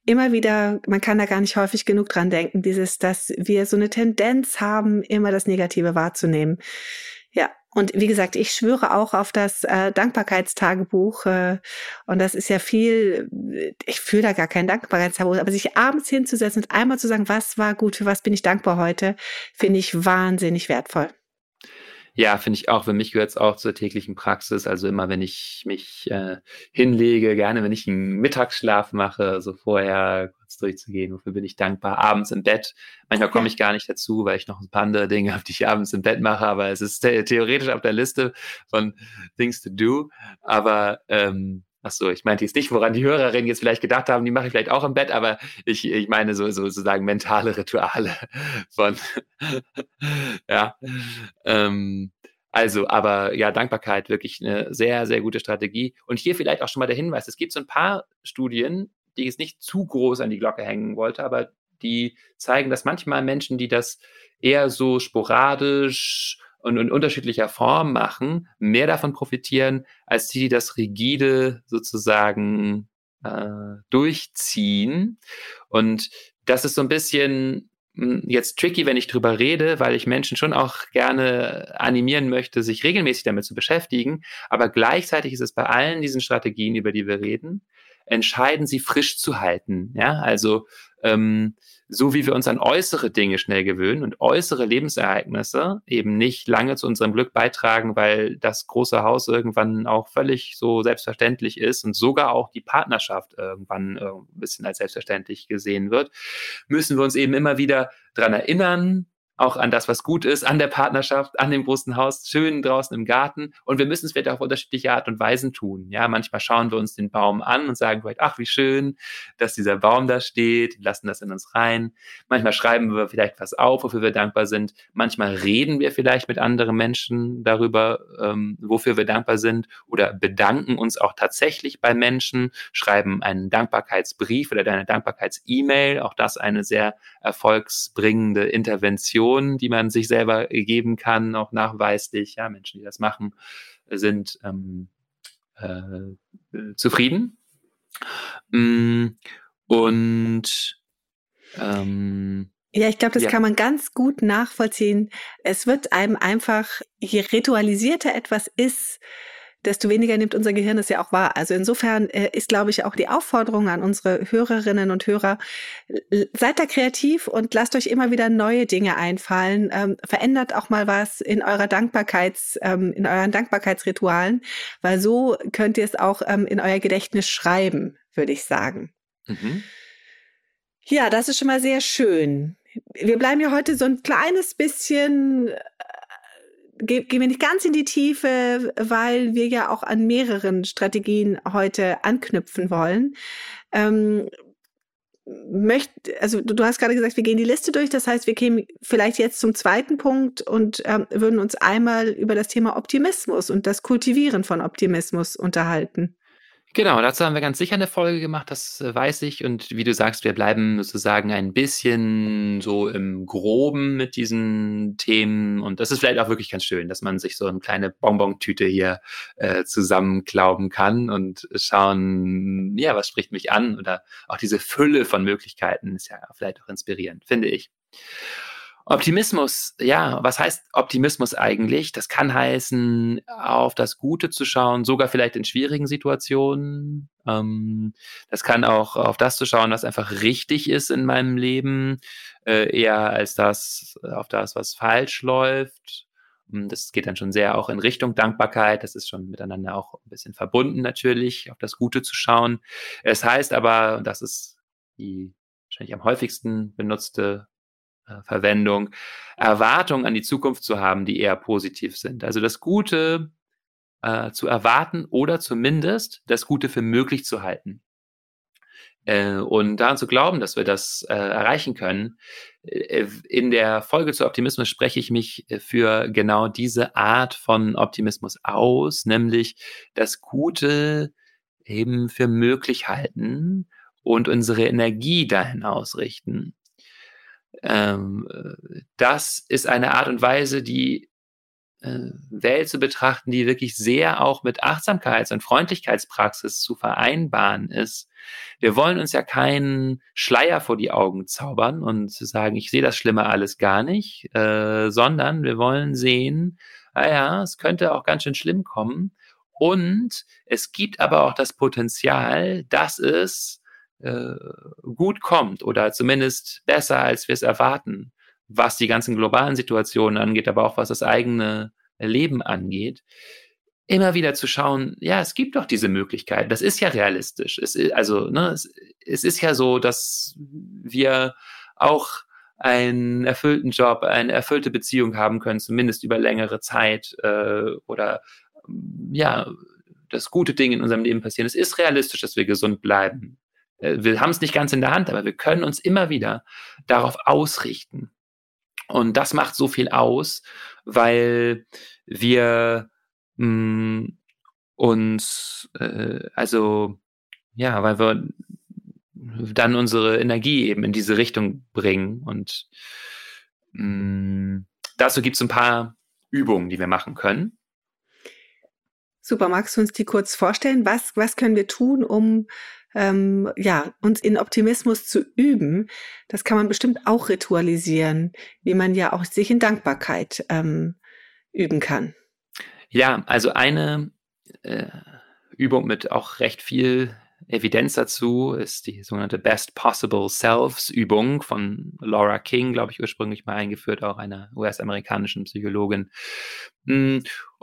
A: immer wieder, man kann da gar nicht häufig genug dran denken, dieses, dass wir so eine Tendenz haben, immer das Negative wahrzunehmen. Und wie gesagt, ich schwöre auch auf das äh, Dankbarkeitstagebuch. Äh, und das ist ja viel, ich fühle da gar kein Dankbarkeitstagebuch, aber sich abends hinzusetzen und einmal zu sagen, was war gut, für was bin ich dankbar heute, finde ich wahnsinnig wertvoll.
B: Ja, finde ich auch. Für mich gehört es auch zur täglichen Praxis. Also immer, wenn ich mich äh, hinlege, gerne, wenn ich einen Mittagsschlaf mache, so vorher kurz durchzugehen, wofür bin ich dankbar. Abends im Bett. Manchmal komme ich gar nicht dazu, weil ich noch ein paar andere Dinge habe, die ich abends im Bett mache. Aber es ist theoretisch auf der Liste von Things to Do. Aber ähm, Ach so, ich meinte jetzt nicht, woran die Hörerinnen jetzt vielleicht gedacht haben, die mache ich vielleicht auch im Bett, aber ich, ich meine so, so sozusagen mentale Rituale von, ja. Ähm, also, aber ja, Dankbarkeit wirklich eine sehr, sehr gute Strategie. Und hier vielleicht auch schon mal der Hinweis, es gibt so ein paar Studien, die ich jetzt nicht zu groß an die Glocke hängen wollte, aber die zeigen, dass manchmal Menschen, die das eher so sporadisch und in unterschiedlicher Form machen, mehr davon profitieren, als die, die das rigide sozusagen äh, durchziehen. Und das ist so ein bisschen hm, jetzt tricky, wenn ich drüber rede, weil ich Menschen schon auch gerne animieren möchte, sich regelmäßig damit zu beschäftigen. Aber gleichzeitig ist es bei allen diesen Strategien, über die wir reden, entscheiden, sie frisch zu halten. Ja, also ähm, so wie wir uns an äußere Dinge schnell gewöhnen und äußere Lebensereignisse eben nicht lange zu unserem Glück beitragen, weil das große Haus irgendwann auch völlig so selbstverständlich ist und sogar auch die Partnerschaft irgendwann äh, ein bisschen als selbstverständlich gesehen wird, müssen wir uns eben immer wieder dran erinnern, auch an das, was gut ist, an der Partnerschaft, an dem großen Haus, schön draußen im Garten. Und wir müssen es vielleicht auf unterschiedliche Art und Weisen tun. Ja, manchmal schauen wir uns den Baum an und sagen vielleicht, ach, wie schön, dass dieser Baum da steht, lassen das in uns rein. Manchmal schreiben wir vielleicht was auf, wofür wir dankbar sind. Manchmal reden wir vielleicht mit anderen Menschen darüber, ähm, wofür wir dankbar sind oder bedanken uns auch tatsächlich bei Menschen, schreiben einen Dankbarkeitsbrief oder eine Dankbarkeits-E-Mail. Auch das eine sehr erfolgsbringende Intervention Motivation, die man sich selber geben kann, auch nachweislich. Ja, Menschen, die das machen, sind ähm, äh, zufrieden. Mm, und ähm,
A: ja, ich glaube, das ja. kann man ganz gut nachvollziehen. Es wird einem einfach, je ritualisierter etwas ist, desto weniger nimmt unser Gehirn es ja auch wahr. Also insofern äh, ist, glaube ich, auch die Aufforderung an unsere Hörerinnen und Hörer, seid da kreativ und lasst euch immer wieder neue Dinge einfallen. Ähm, verändert auch mal was in eurer Dankbarkeits, ähm, in euren Dankbarkeitsritualen, weil so könnt ihr es auch ähm, in euer Gedächtnis schreiben, würde ich sagen. Mhm. Ja, das ist schon mal sehr schön. Wir bleiben ja heute so ein kleines bisschen gehen wir nicht ganz in die Tiefe, weil wir ja auch an mehreren Strategien heute anknüpfen wollen. Ähm, möcht, also du, du hast gerade gesagt, wir gehen die Liste durch. Das heißt, wir kämen vielleicht jetzt zum zweiten Punkt und ähm, würden uns einmal über das Thema Optimismus und das Kultivieren von Optimismus unterhalten.
B: Genau, dazu haben wir ganz sicher eine Folge gemacht, das äh, weiß ich. Und wie du sagst, wir bleiben sozusagen ein bisschen so im Groben mit diesen Themen. Und das ist vielleicht auch wirklich ganz schön, dass man sich so eine kleine Bonbon-Tüte hier äh, zusammenklauben kann und schauen, ja, was spricht mich an? Oder auch diese Fülle von Möglichkeiten ist ja vielleicht auch inspirierend, finde ich. Optimismus, ja, was heißt Optimismus eigentlich? Das kann heißen, auf das Gute zu schauen, sogar vielleicht in schwierigen Situationen. Ähm, das kann auch auf das zu schauen, was einfach richtig ist in meinem Leben, äh, eher als das, auf das, was falsch läuft. Hm, das geht dann schon sehr auch in Richtung Dankbarkeit. Das ist schon miteinander auch ein bisschen verbunden natürlich, auf das Gute zu schauen. Es heißt aber, das ist die wahrscheinlich am häufigsten benutzte Verwendung, Erwartungen an die Zukunft zu haben, die eher positiv sind. Also das Gute äh, zu erwarten oder zumindest das Gute für möglich zu halten. Äh, und daran zu glauben, dass wir das äh, erreichen können. Äh, in der Folge zu Optimismus spreche ich mich für genau diese Art von Optimismus aus, nämlich das Gute eben für möglich halten und unsere Energie dahin ausrichten. Ähm, das ist eine Art und Weise, die äh, Welt zu betrachten, die wirklich sehr auch mit Achtsamkeits- und Freundlichkeitspraxis zu vereinbaren ist. Wir wollen uns ja keinen Schleier vor die Augen zaubern und sagen, ich sehe das Schlimme alles gar nicht, äh, sondern wir wollen sehen, ah es könnte auch ganz schön schlimm kommen. Und es gibt aber auch das Potenzial, dass es äh, gut kommt oder zumindest besser, als wir es erwarten, was die ganzen globalen Situationen angeht, aber auch was das eigene Leben angeht, immer wieder zu schauen, ja, es gibt doch diese Möglichkeit. Das ist ja realistisch. Es ist, also, ne, es, es ist ja so, dass wir auch einen erfüllten Job, eine erfüllte Beziehung haben können, zumindest über längere Zeit äh, oder ja, dass gute Dinge in unserem Leben passieren. Es ist realistisch, dass wir gesund bleiben. Äh, wir haben es nicht ganz in der Hand, aber wir können uns immer wieder darauf ausrichten. Und das macht so viel aus, weil wir mh, mm, uns, äh, also ja, weil wir dann unsere Energie eben in diese Richtung bringen. Und mh, mm, dazu gibt es ein paar Übungen, die wir machen können.
A: Super, magst du uns die kurz vorstellen? Was, was können wir tun, um ähm, ja, uns in Optimismus zu üben, das kann man bestimmt auch ritualisieren, wie man ja auch sich in Dankbarkeit ähm, üben kann.
B: Ja, also eine äh, Übung mit auch recht viel Evidenz dazu ist die sogenannte Best Possible Selves Übung von Laura King, glaube ich, ursprünglich mal eingeführt, auch einer US-amerikanischen Psychologin.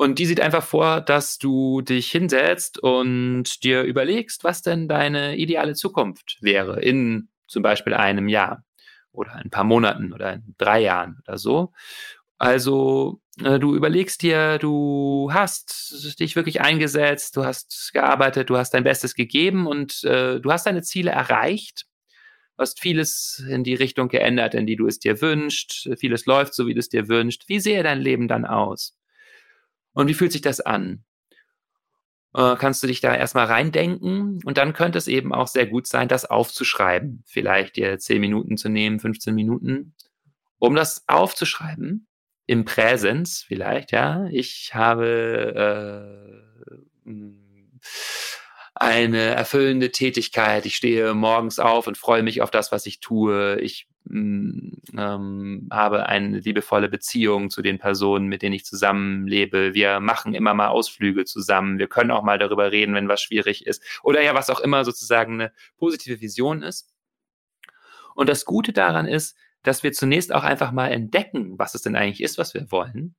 B: Und die sieht einfach vor, dass du dich hinsetzt und dir überlegst, was denn deine ideale Zukunft wäre in zum Beispiel einem Jahr oder ein paar Monaten oder in drei Jahren oder so. Also äh, du überlegst dir, du hast dich wirklich eingesetzt, du hast gearbeitet, du hast dein Bestes gegeben und äh, du hast deine Ziele erreicht. Du hast vieles in die Richtung geändert, in die du es dir wünschst. Vieles läuft so, wie du es dir wünschst. Wie sehe dein Leben dann aus? Und wie fühlt sich das an? Äh, kannst du dich da erstmal reindenken und dann könnte es eben auch sehr gut sein, das aufzuschreiben. Vielleicht dir 10 Minuten zu nehmen, 15 Minuten, um das aufzuschreiben im Präsens vielleicht, ja. Ich habe äh, eine erfüllende Tätigkeit. Ich stehe morgens auf und freue mich auf das, was ich tue. Ich mm, ähm, habe eine liebevolle Beziehung zu den Personen, mit denen ich zusammenlebe. Wir machen immer mal Ausflüge zusammen. Wir können auch mal darüber reden, wenn was schwierig ist. Oder ja, was auch immer sozusagen eine positive Vision ist. Und das Gute daran ist, dass wir zunächst auch einfach mal entdecken, was es denn eigentlich ist, was wir wollen.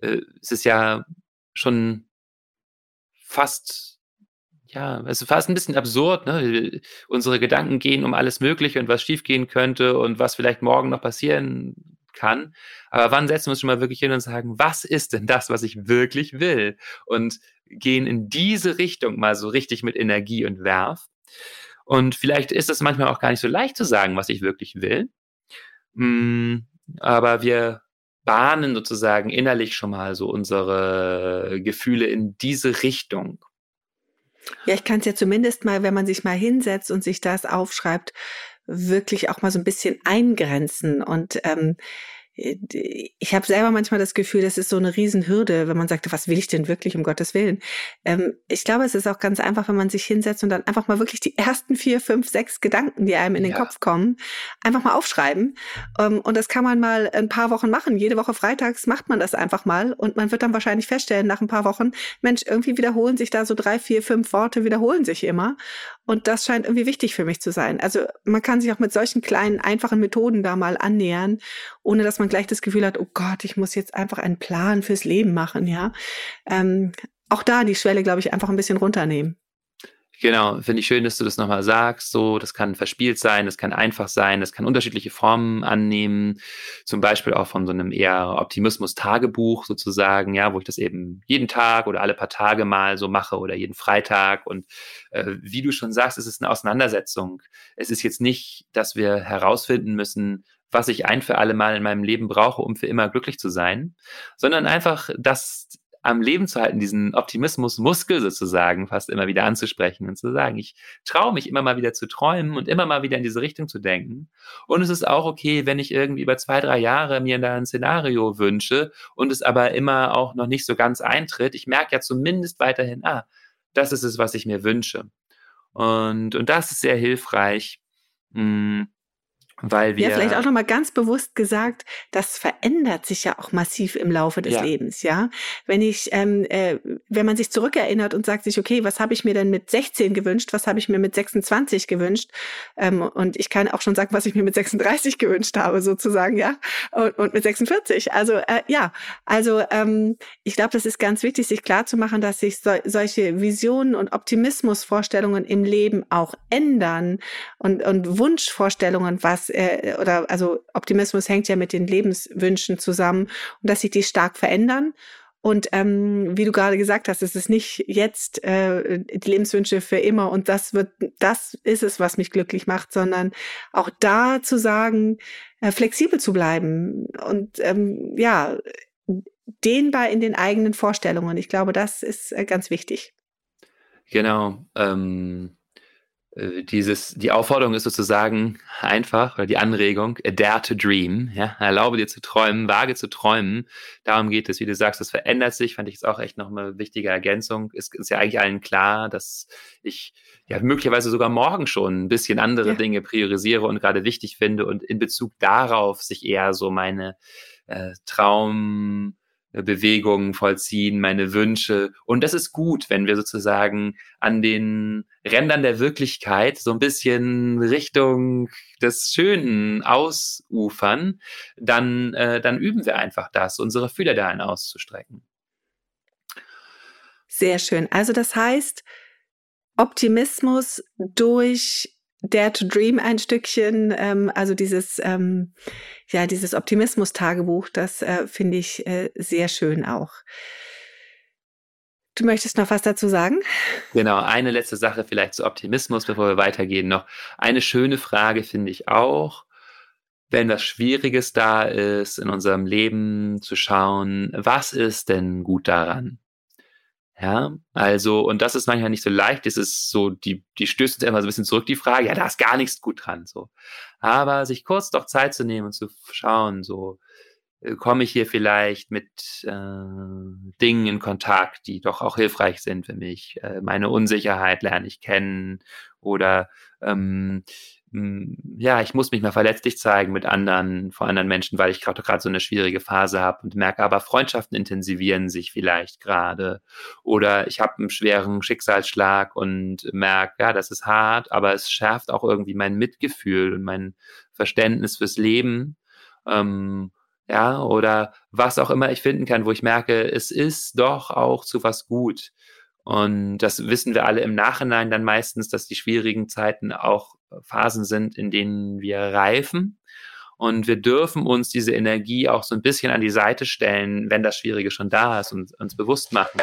B: Äh, es ist ja schon fast, ja, es ist fast ein bisschen absurd, ne? Unsere Gedanken gehen um alles Mögliche und was schiefgehen könnte und was vielleicht morgen noch passieren kann. Aber wann setzen wir uns schon mal wirklich hin und sagen, was ist denn das, was ich wirklich will? Und gehen in diese Richtung mal so richtig mit Energie und Werf. Und vielleicht ist es manchmal auch gar nicht so leicht zu sagen, was ich wirklich will. Mm, aber wir bahnen sozusagen innerlich schon mal so unsere Gefühle in diese Richtung.
A: Ja, ich kann es ja zumindest mal, wenn man sich mal hinsetzt und sich das aufschreibt, wirklich auch mal so ein bisschen eingrenzen. Und ähm, ich habe selber manchmal das Gefühl, das ist so eine Riesenhürde, wenn man sagt, was will ich denn wirklich, um Gottes Willen? Ähm, ich glaube, es ist auch ganz einfach, wenn man sich hinsetzt und dann einfach mal wirklich die ersten vier, fünf, sechs Gedanken, die einem in den ja. Kopf kommen, einfach mal aufschreiben. Ähm, und das kann man mal ein paar Wochen machen. Jede Woche freitags macht man das einfach mal und man wird dann wahrscheinlich feststellen, nach ein paar Wochen, Mensch, irgendwie wiederholen sich da so drei, vier, fünf Worte, wiederholen sich immer. Und das scheint irgendwie wichtig für mich zu sein. Also man kann sich auch mit solchen kleinen, einfachen Methoden da mal annähern, ohne dass man gleich das Gefühl hat, oh Gott, ich muss jetzt einfach einen Plan fürs Leben machen, ja. Ähm, auch da die Schwelle, glaube ich, einfach ein bisschen runternehmen.
B: Genau, finde ich schön, dass du das nochmal sagst. So, das kann verspielt sein, das kann einfach sein, das kann unterschiedliche Formen annehmen. Zum Beispiel auch von so einem eher Optimismus-Tagebuch sozusagen, ja, wo ich das eben jeden Tag oder alle paar Tage mal so mache oder jeden Freitag. Und äh, wie du schon sagst, es ist eine Auseinandersetzung. Es ist jetzt nicht, dass wir herausfinden müssen, was ich ein für alle Mal in meinem Leben brauche, um für immer glücklich zu sein, sondern einfach das am Leben zu halten, diesen Optimismus-Muskel sozusagen fast immer wieder anzusprechen und zu sagen, ich traue mich immer mal wieder zu träumen und immer mal wieder in diese Richtung zu denken. Und es ist auch okay, wenn ich irgendwie über zwei, drei Jahre mir da ein Szenario wünsche und es aber immer auch noch nicht so ganz eintritt. Ich merke ja zumindest weiterhin, ah, das ist es, was ich mir wünsche. Und, und das ist sehr hilfreich. Mh, hm, weil wir.
A: Ja, vielleicht auch nochmal ganz bewusst gesagt, das verändert sich ja auch massiv im Laufe des ja. Lebens, ja. Wenn ich, ähm, äh, wenn man sich zurückerinnert und sagt sich, okay, was habe ich mir denn mit 16 gewünscht, was habe ich mir mit 26 gewünscht? Ähm, und ich kann auch schon sagen, was ich mir mit 36 gewünscht habe, sozusagen, ja. Und, und mit 46. Also äh, ja, also ähm, ich glaube, das ist ganz wichtig, sich klarzumachen, dass sich so, solche Visionen und Optimismusvorstellungen im Leben auch ändern und, und Wunschvorstellungen, was äh, oder also Optimismus hängt ja mit den Lebenswünschen zusammen und dass sich die stark verändern. Und ähm, wie du gerade gesagt hast, es ist nicht jetzt äh, die Lebenswünsche für immer und das wird, das ist es, was mich glücklich macht, sondern auch da zu sagen, äh, flexibel zu bleiben und ähm, ja, dehnbar in den eigenen Vorstellungen. Ich glaube, das ist äh, ganz wichtig.
B: Genau. Ähm, äh, dieses, die Aufforderung ist sozusagen einfach, oder die Anregung, dare to dream, ja, erlaube dir zu träumen, wage zu träumen. Darum geht es, wie du sagst, das verändert sich, fand ich jetzt auch echt noch eine wichtige Ergänzung. Es ist ja eigentlich allen klar, dass ich ja möglicherweise sogar morgen schon ein bisschen andere ja. Dinge priorisiere und gerade wichtig finde und in Bezug darauf sich eher so meine äh, Traum, Bewegungen vollziehen, meine Wünsche. Und das ist gut, wenn wir sozusagen an den Rändern der Wirklichkeit so ein bisschen Richtung des Schönen ausufern, dann, äh, dann üben wir einfach das, unsere Fühler dahin auszustrecken.
A: Sehr schön. Also das heißt, Optimismus durch Dare to Dream ein Stückchen, ähm, also dieses, ähm, ja, dieses Optimismus-Tagebuch, das äh, finde ich äh, sehr schön auch. Du möchtest noch was dazu sagen?
B: Genau, eine letzte Sache vielleicht zu Optimismus, bevor wir weitergehen. Noch eine schöne Frage finde ich auch, wenn was Schwieriges da ist in unserem Leben zu schauen, was ist denn gut daran? Ja, also, und das ist manchmal nicht so leicht. Das ist so, die, die stößt uns immer so ein bisschen zurück, die Frage, ja, da ist gar nichts gut dran, so. Aber sich kurz doch Zeit zu nehmen und zu schauen, so, äh, komme ich hier vielleicht mit äh, Dingen in Kontakt, die doch auch hilfreich sind für mich. Äh, meine Unsicherheit lerne ich kennen oder ähm, hm, ja, ich muss mich mal verletzlich zeigen mit anderen, vor anderen Menschen, weil ich gerade gerade so eine schwierige Phase habe und merke, aber Freundschaften intensivieren sich vielleicht gerade. Oder ich habe einen schweren Schicksalsschlag und merke, ja, das ist hart, aber es schärft auch irgendwie mein Mitgefühl und mein Verständnis fürs Leben. Ähm, ja, oder was auch immer ich finden kann, wo ich merke, es ist doch auch zu was gut. Und das wissen wir alle im Nachhinein dann meistens, dass die schwierigen Zeiten auch Phasen sind, in denen wir reifen. Und wir dürfen uns diese Energie auch so ein bisschen an die Seite stellen, wenn das Schwierige schon da ist und uns bewusst machen.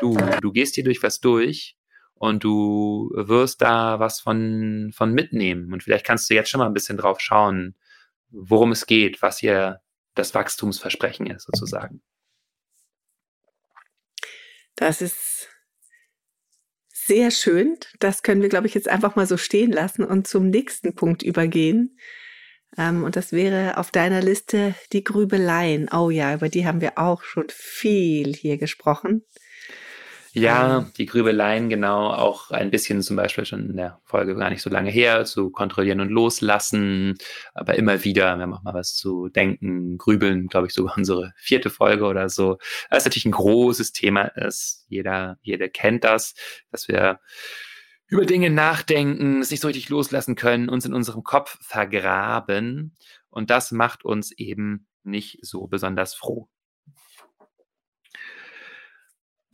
B: Du, du gehst hier durch was durch und du wirst da was von, von mitnehmen. Und vielleicht kannst du jetzt schon mal ein bisschen drauf schauen, worum es geht, was hier das Wachstumsversprechen ist, sozusagen.
A: Das ist sehr schön. Das können wir, glaube ich, jetzt einfach mal so stehen lassen und zum nächsten Punkt übergehen. Ähm, und das wäre auf deiner Liste die Grübeleien. Oh ja, über die haben wir auch schon viel hier gesprochen.
B: Ja, die Grübeleien genau auch ein bisschen zum Beispiel schon in der Folge gar nicht so lange her zu kontrollieren und loslassen, aber immer wieder, wir haben auch mal was zu denken, grübeln, glaube ich, sogar unsere vierte Folge oder so. Das ist natürlich ein großes Thema ist. Jeder, jeder kennt das, dass wir über Dinge nachdenken, es nicht so richtig loslassen können, uns in unserem Kopf vergraben. Und das macht uns eben nicht so besonders froh.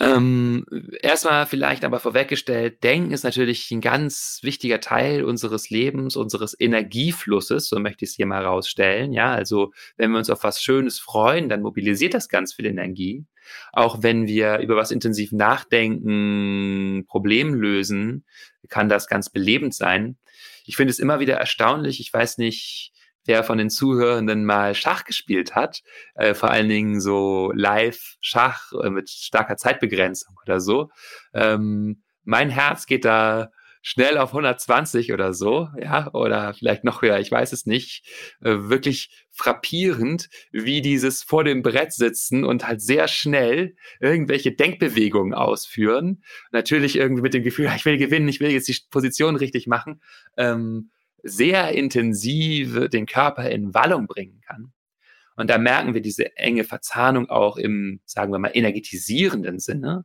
B: Ähm, erstmal vielleicht aber vorweggestellt, Denken ist natürlich ein ganz wichtiger Teil unseres Lebens, unseres Energieflusses, so möchte ich es hier mal rausstellen. Ja, also wenn wir uns auf was Schönes freuen, dann mobilisiert das ganz viel Energie. Auch wenn wir über was intensiv nachdenken, Problem lösen, kann das ganz belebend sein. Ich finde es immer wieder erstaunlich. Ich weiß nicht, wer von den Zuhörenden mal Schach gespielt hat, äh, vor allen Dingen so Live-Schach äh, mit starker Zeitbegrenzung oder so. Ähm, mein Herz geht da schnell auf 120 oder so, ja, oder vielleicht noch höher, ich weiß es nicht. Äh, wirklich frappierend, wie dieses vor dem Brett sitzen und halt sehr schnell irgendwelche Denkbewegungen ausführen. Natürlich irgendwie mit dem Gefühl, ich will gewinnen, ich will jetzt die Position richtig machen. Ähm, sehr intensiv den Körper in Wallung bringen kann. Und da merken wir diese enge Verzahnung auch im, sagen wir mal, energetisierenden Sinne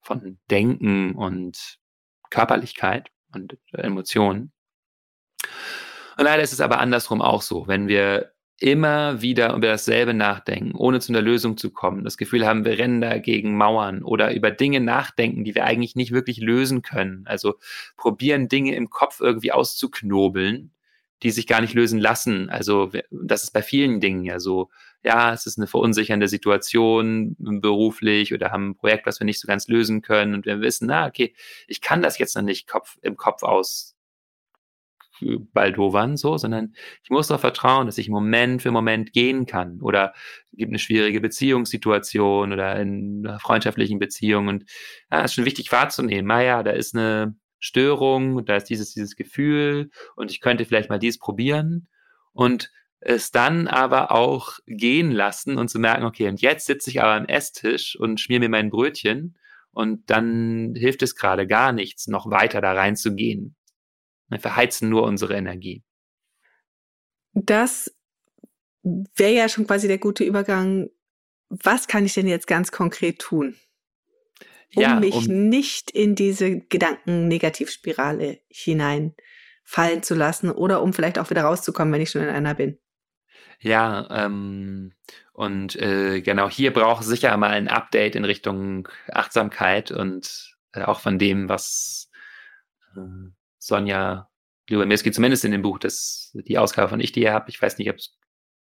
B: von Denken und Körperlichkeit und Emotionen. Und leider ist es aber andersrum auch so. Wenn wir immer wieder über dasselbe nachdenken, ohne zu einer Lösung zu kommen, das Gefühl haben, wir rennen da gegen Mauern oder über Dinge nachdenken, die wir eigentlich nicht wirklich lösen können. Also probieren Dinge im Kopf irgendwie auszuknobeln, die sich gar nicht lösen lassen. Also das ist bei vielen Dingen ja so. Ja, es ist eine verunsichernde Situation beruflich oder haben ein Projekt, was wir nicht so ganz lösen können und wir wissen, na okay, ich kann das jetzt noch nicht Kopf, im Kopf aus Baldowern so, sondern ich muss darauf vertrauen, dass ich Moment für Moment gehen kann. Oder es gibt eine schwierige Beziehungssituation oder in einer freundschaftlichen Beziehung und ja, ist schon wichtig wahrzunehmen. Naja, da ist eine Störung, da ist dieses, dieses Gefühl und ich könnte vielleicht mal dies probieren und es dann aber auch gehen lassen und zu merken, okay, und jetzt sitze ich aber am Esstisch und schmier mir mein Brötchen und dann hilft es gerade gar nichts, noch weiter da reinzugehen. Wir verheizen nur unsere Energie.
A: Das wäre ja schon quasi der gute Übergang. Was kann ich denn jetzt ganz konkret tun? Um ja, mich um nicht in diese Gedanken-Negativspirale hineinfallen zu lassen oder um vielleicht auch wieder rauszukommen, wenn ich schon in einer bin.
B: Ja, ähm, und äh, genau hier braucht es sicher mal ein Update in Richtung Achtsamkeit und äh, auch von dem, was äh, Sonja Lubermirski, zumindest in dem Buch, das die Ausgabe von Ich, die ihr habt, ich weiß nicht, ob es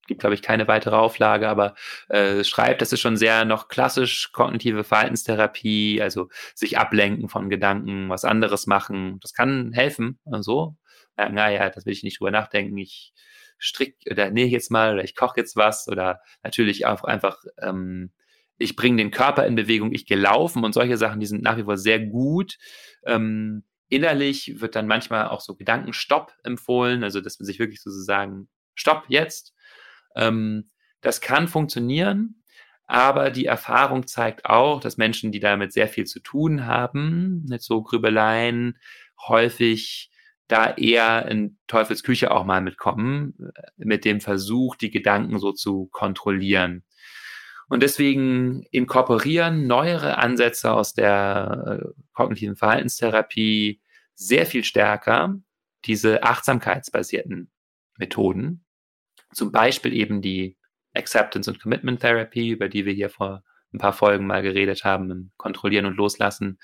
B: gibt, glaube ich, keine weitere Auflage, aber äh, schreibt, das ist schon sehr noch klassisch kognitive Verhaltenstherapie, also sich ablenken von Gedanken, was anderes machen. Das kann helfen, so. Also, naja, das will ich nicht drüber nachdenken, ich strick oder nähe jetzt mal oder ich koche jetzt was oder natürlich auch einfach, ähm, ich bringe den Körper in Bewegung, ich gehe laufen und solche Sachen, die sind nach wie vor sehr gut. Ähm, innerlich wird dann manchmal auch so Gedankenstopp empfohlen, also dass man sich wirklich sozusagen Stopp jetzt. Ähm, das kann funktionieren, aber die Erfahrung zeigt auch, dass Menschen, die damit sehr viel zu tun haben, mit so Grübeleien, häufig da eher in Teufelsküche auch mal mitkommen, äh, mit dem Versuch, die Gedanken so zu kontrollieren. Und deswegen inkorporieren neuere Ansätze aus der äh, kognitiven Verhaltenstherapie sehr viel stärker diese achtsamkeitsbasierten Methoden. Zum Beispiel eben die Acceptance und Commitment Therapy, über die wir hier vor ein paar Folgen mal geredet haben, Kontrollieren und Loslassen.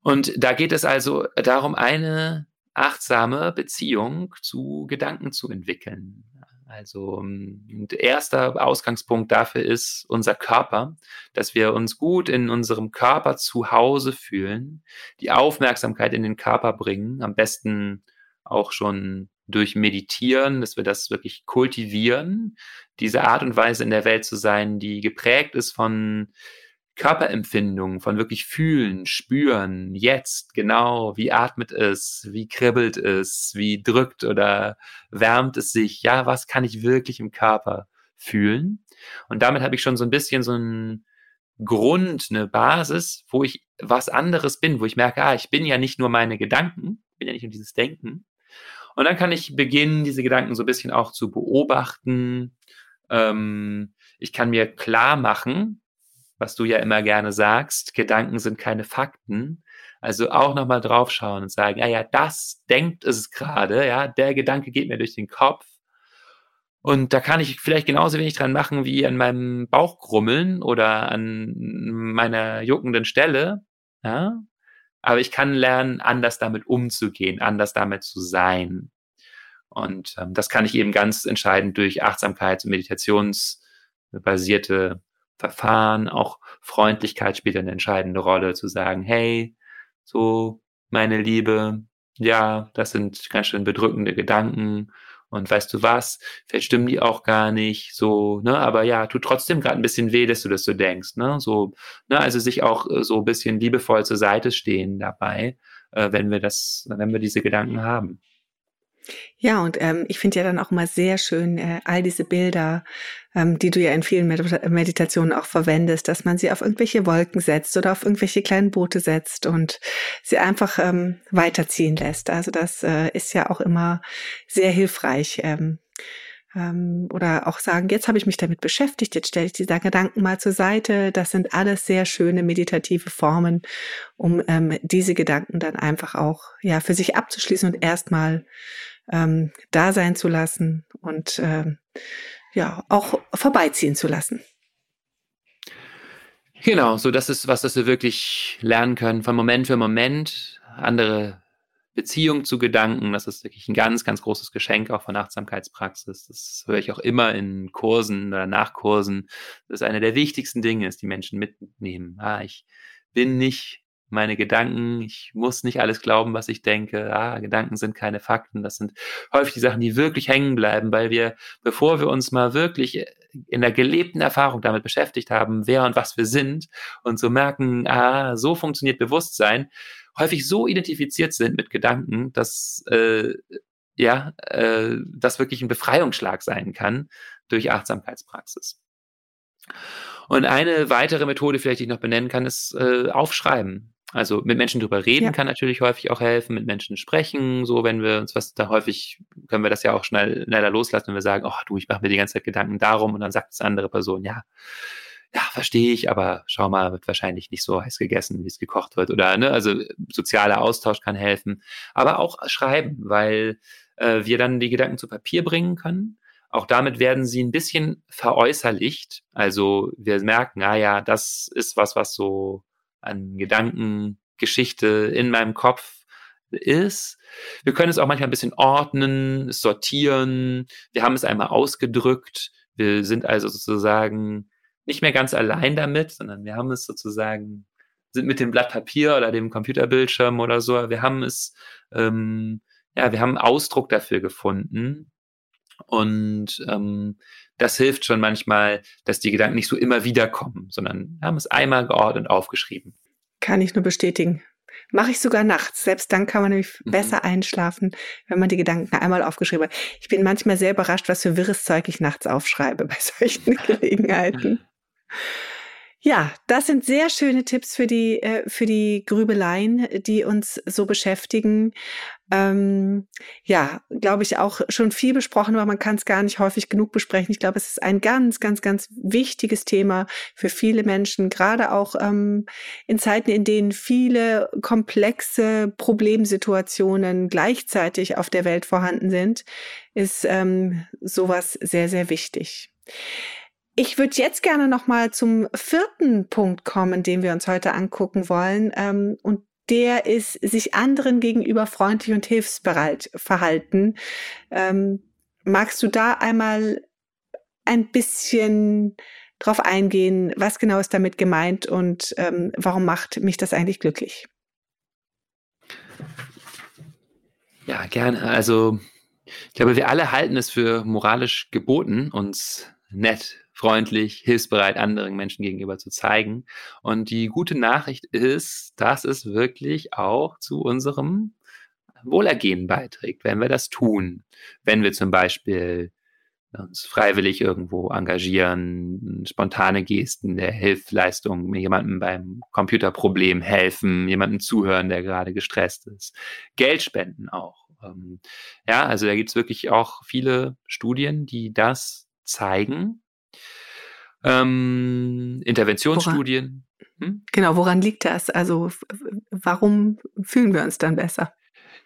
B: Und da geht es also darum, eine achtsame Beziehung zu Gedanken zu entwickeln. Also ein erster Ausgangspunkt dafür ist unser Körper, dass wir uns gut in unserem Körper zu Hause fühlen, die Aufmerksamkeit in den Körper bringen, am besten auch schon durch Meditieren, dass wir das wirklich kultivieren, diese Art und Weise in der Welt zu sein, die geprägt ist von Körperempfindung, von wirklich fühlen, spüren, jetzt, genau, wie atmet es, wie kribbelt es, wie drückt oder wärmt es sich, ja, was kann ich wirklich im Körper fühlen? Und damit habe ich schon so ein bisschen so ein Grund, eine Basis, wo ich was anderes bin, wo ich merke, ah, ich bin ja nicht nur meine Gedanken, bin ja nicht nur dieses Denken. Und dann kann ich beginnen, diese Gedanken so ein bisschen auch zu beobachten. Ähm, ich kann mir klar machen, was du ja immer gerne sagst, Gedanken sind keine Fakten. Also auch nochmal draufschauen und sagen, ja, ja, das denkt es gerade, ja, der Gedanke geht mir durch den Kopf. Und da kann ich vielleicht genauso wenig dran machen wie an meinem Bauch grummeln oder an meiner juckenden Stelle. Ja? Aber ich kann lernen, anders damit umzugehen, anders damit zu sein. Und ähm, das kann ich eben ganz entscheidend durch Achtsamkeits- und meditationsbasierte Verfahren, auch Freundlichkeit spielt eine entscheidende Rolle, zu sagen, hey, so, meine Liebe, ja, das sind ganz schön bedrückende Gedanken. Und weißt du was, vielleicht stimmen die auch gar nicht, so, ne, aber ja, tut trotzdem gerade ein bisschen weh, dass du das so denkst, ne, so, ne, also sich auch äh, so ein bisschen liebevoll zur Seite stehen dabei, äh, wenn wir das, wenn wir diese Gedanken haben.
A: Ja, und ähm, ich finde ja dann auch immer sehr schön, äh, all diese Bilder, ähm, die du ja in vielen Med Meditationen auch verwendest, dass man sie auf irgendwelche Wolken setzt oder auf irgendwelche kleinen Boote setzt und sie einfach ähm, weiterziehen lässt. Also das äh, ist ja auch immer sehr hilfreich. Ähm, ähm, oder auch sagen, jetzt habe ich mich damit beschäftigt, jetzt stelle ich diese Gedanken mal zur Seite. Das sind alles sehr schöne meditative Formen, um ähm, diese Gedanken dann einfach auch ja für sich abzuschließen und erstmal ähm, da sein zu lassen und ähm, ja auch vorbeiziehen zu lassen.
B: Genau, so das ist was, das wir wirklich lernen können von Moment für Moment, andere Beziehung zu Gedanken. Das ist wirklich ein ganz, ganz großes Geschenk auch von Achtsamkeitspraxis. Das höre ich auch immer in Kursen oder Nachkursen. Das ist eine der wichtigsten Dinge, die Menschen mitnehmen. Ah, ich bin nicht meine Gedanken, ich muss nicht alles glauben, was ich denke. Ah, Gedanken sind keine Fakten. Das sind häufig die Sachen, die wirklich hängen bleiben, weil wir, bevor wir uns mal wirklich in der gelebten Erfahrung damit beschäftigt haben, wer und was wir sind und so merken, ah, so funktioniert Bewusstsein, häufig so identifiziert sind mit Gedanken, dass äh, ja, äh, das wirklich ein Befreiungsschlag sein kann durch Achtsamkeitspraxis. Und eine weitere Methode, vielleicht die ich noch benennen kann, ist äh, Aufschreiben. Also mit Menschen drüber reden ja. kann natürlich häufig auch helfen, mit Menschen sprechen, so wenn wir uns was da häufig können wir das ja auch schnell schneller loslassen, wenn wir sagen, oh du, ich mache mir die ganze Zeit Gedanken darum und dann sagt es andere Person, ja, ja, verstehe ich, aber schau mal, wird wahrscheinlich nicht so heiß gegessen, wie es gekocht wird. Oder, ne, also sozialer Austausch kann helfen. Aber auch schreiben, weil äh, wir dann die Gedanken zu Papier bringen können. Auch damit werden sie ein bisschen veräußerlicht. Also wir merken, ah ja, das ist was, was so an Gedankengeschichte in meinem Kopf ist. Wir können es auch manchmal ein bisschen ordnen, sortieren. Wir haben es einmal ausgedrückt. Wir sind also sozusagen nicht mehr ganz allein damit, sondern wir haben es sozusagen, sind mit dem Blatt Papier oder dem Computerbildschirm oder so, wir haben es, ähm, ja, wir haben Ausdruck dafür gefunden. Und ähm, das hilft schon manchmal, dass die Gedanken nicht so immer wieder kommen, sondern wir haben es einmal geordnet aufgeschrieben.
A: Kann ich nur bestätigen. Mache ich sogar nachts. Selbst dann kann man nämlich mhm. besser einschlafen, wenn man die Gedanken einmal aufgeschrieben hat. Ich bin manchmal sehr überrascht, was für wirres Zeug ich nachts aufschreibe bei solchen Gelegenheiten. Ja, das sind sehr schöne Tipps für die, äh, für die Grübeleien, die uns so beschäftigen. Ähm, ja, glaube ich, auch schon viel besprochen, aber man kann es gar nicht häufig genug besprechen. Ich glaube, es ist ein ganz, ganz, ganz wichtiges Thema für viele Menschen, gerade auch ähm, in Zeiten, in denen viele komplexe Problemsituationen gleichzeitig auf der Welt vorhanden sind, ist ähm, sowas sehr, sehr wichtig. Ich würde jetzt gerne noch mal zum vierten Punkt kommen, den wir uns heute angucken wollen. Ähm, und der ist, sich anderen gegenüber freundlich und hilfsbereit verhalten. Ähm, magst du da einmal ein bisschen drauf eingehen, was genau ist damit gemeint und ähm, warum macht mich das eigentlich glücklich?
B: Ja, gerne. Also ich glaube, wir alle halten es für moralisch geboten, uns nett freundlich, hilfsbereit anderen Menschen gegenüber zu zeigen. Und die gute Nachricht ist, dass es wirklich auch zu unserem Wohlergehen beiträgt, wenn wir das tun. Wenn wir zum Beispiel uns freiwillig irgendwo engagieren, spontane Gesten der Hilfleistung, jemandem beim Computerproblem helfen, jemandem zuhören, der gerade gestresst ist. Geld spenden auch. Ähm, ja, also da gibt es wirklich auch viele Studien, die das zeigen. Ähm, Interventionsstudien.
A: Hm? Genau, woran liegt das? Also warum fühlen wir uns dann besser?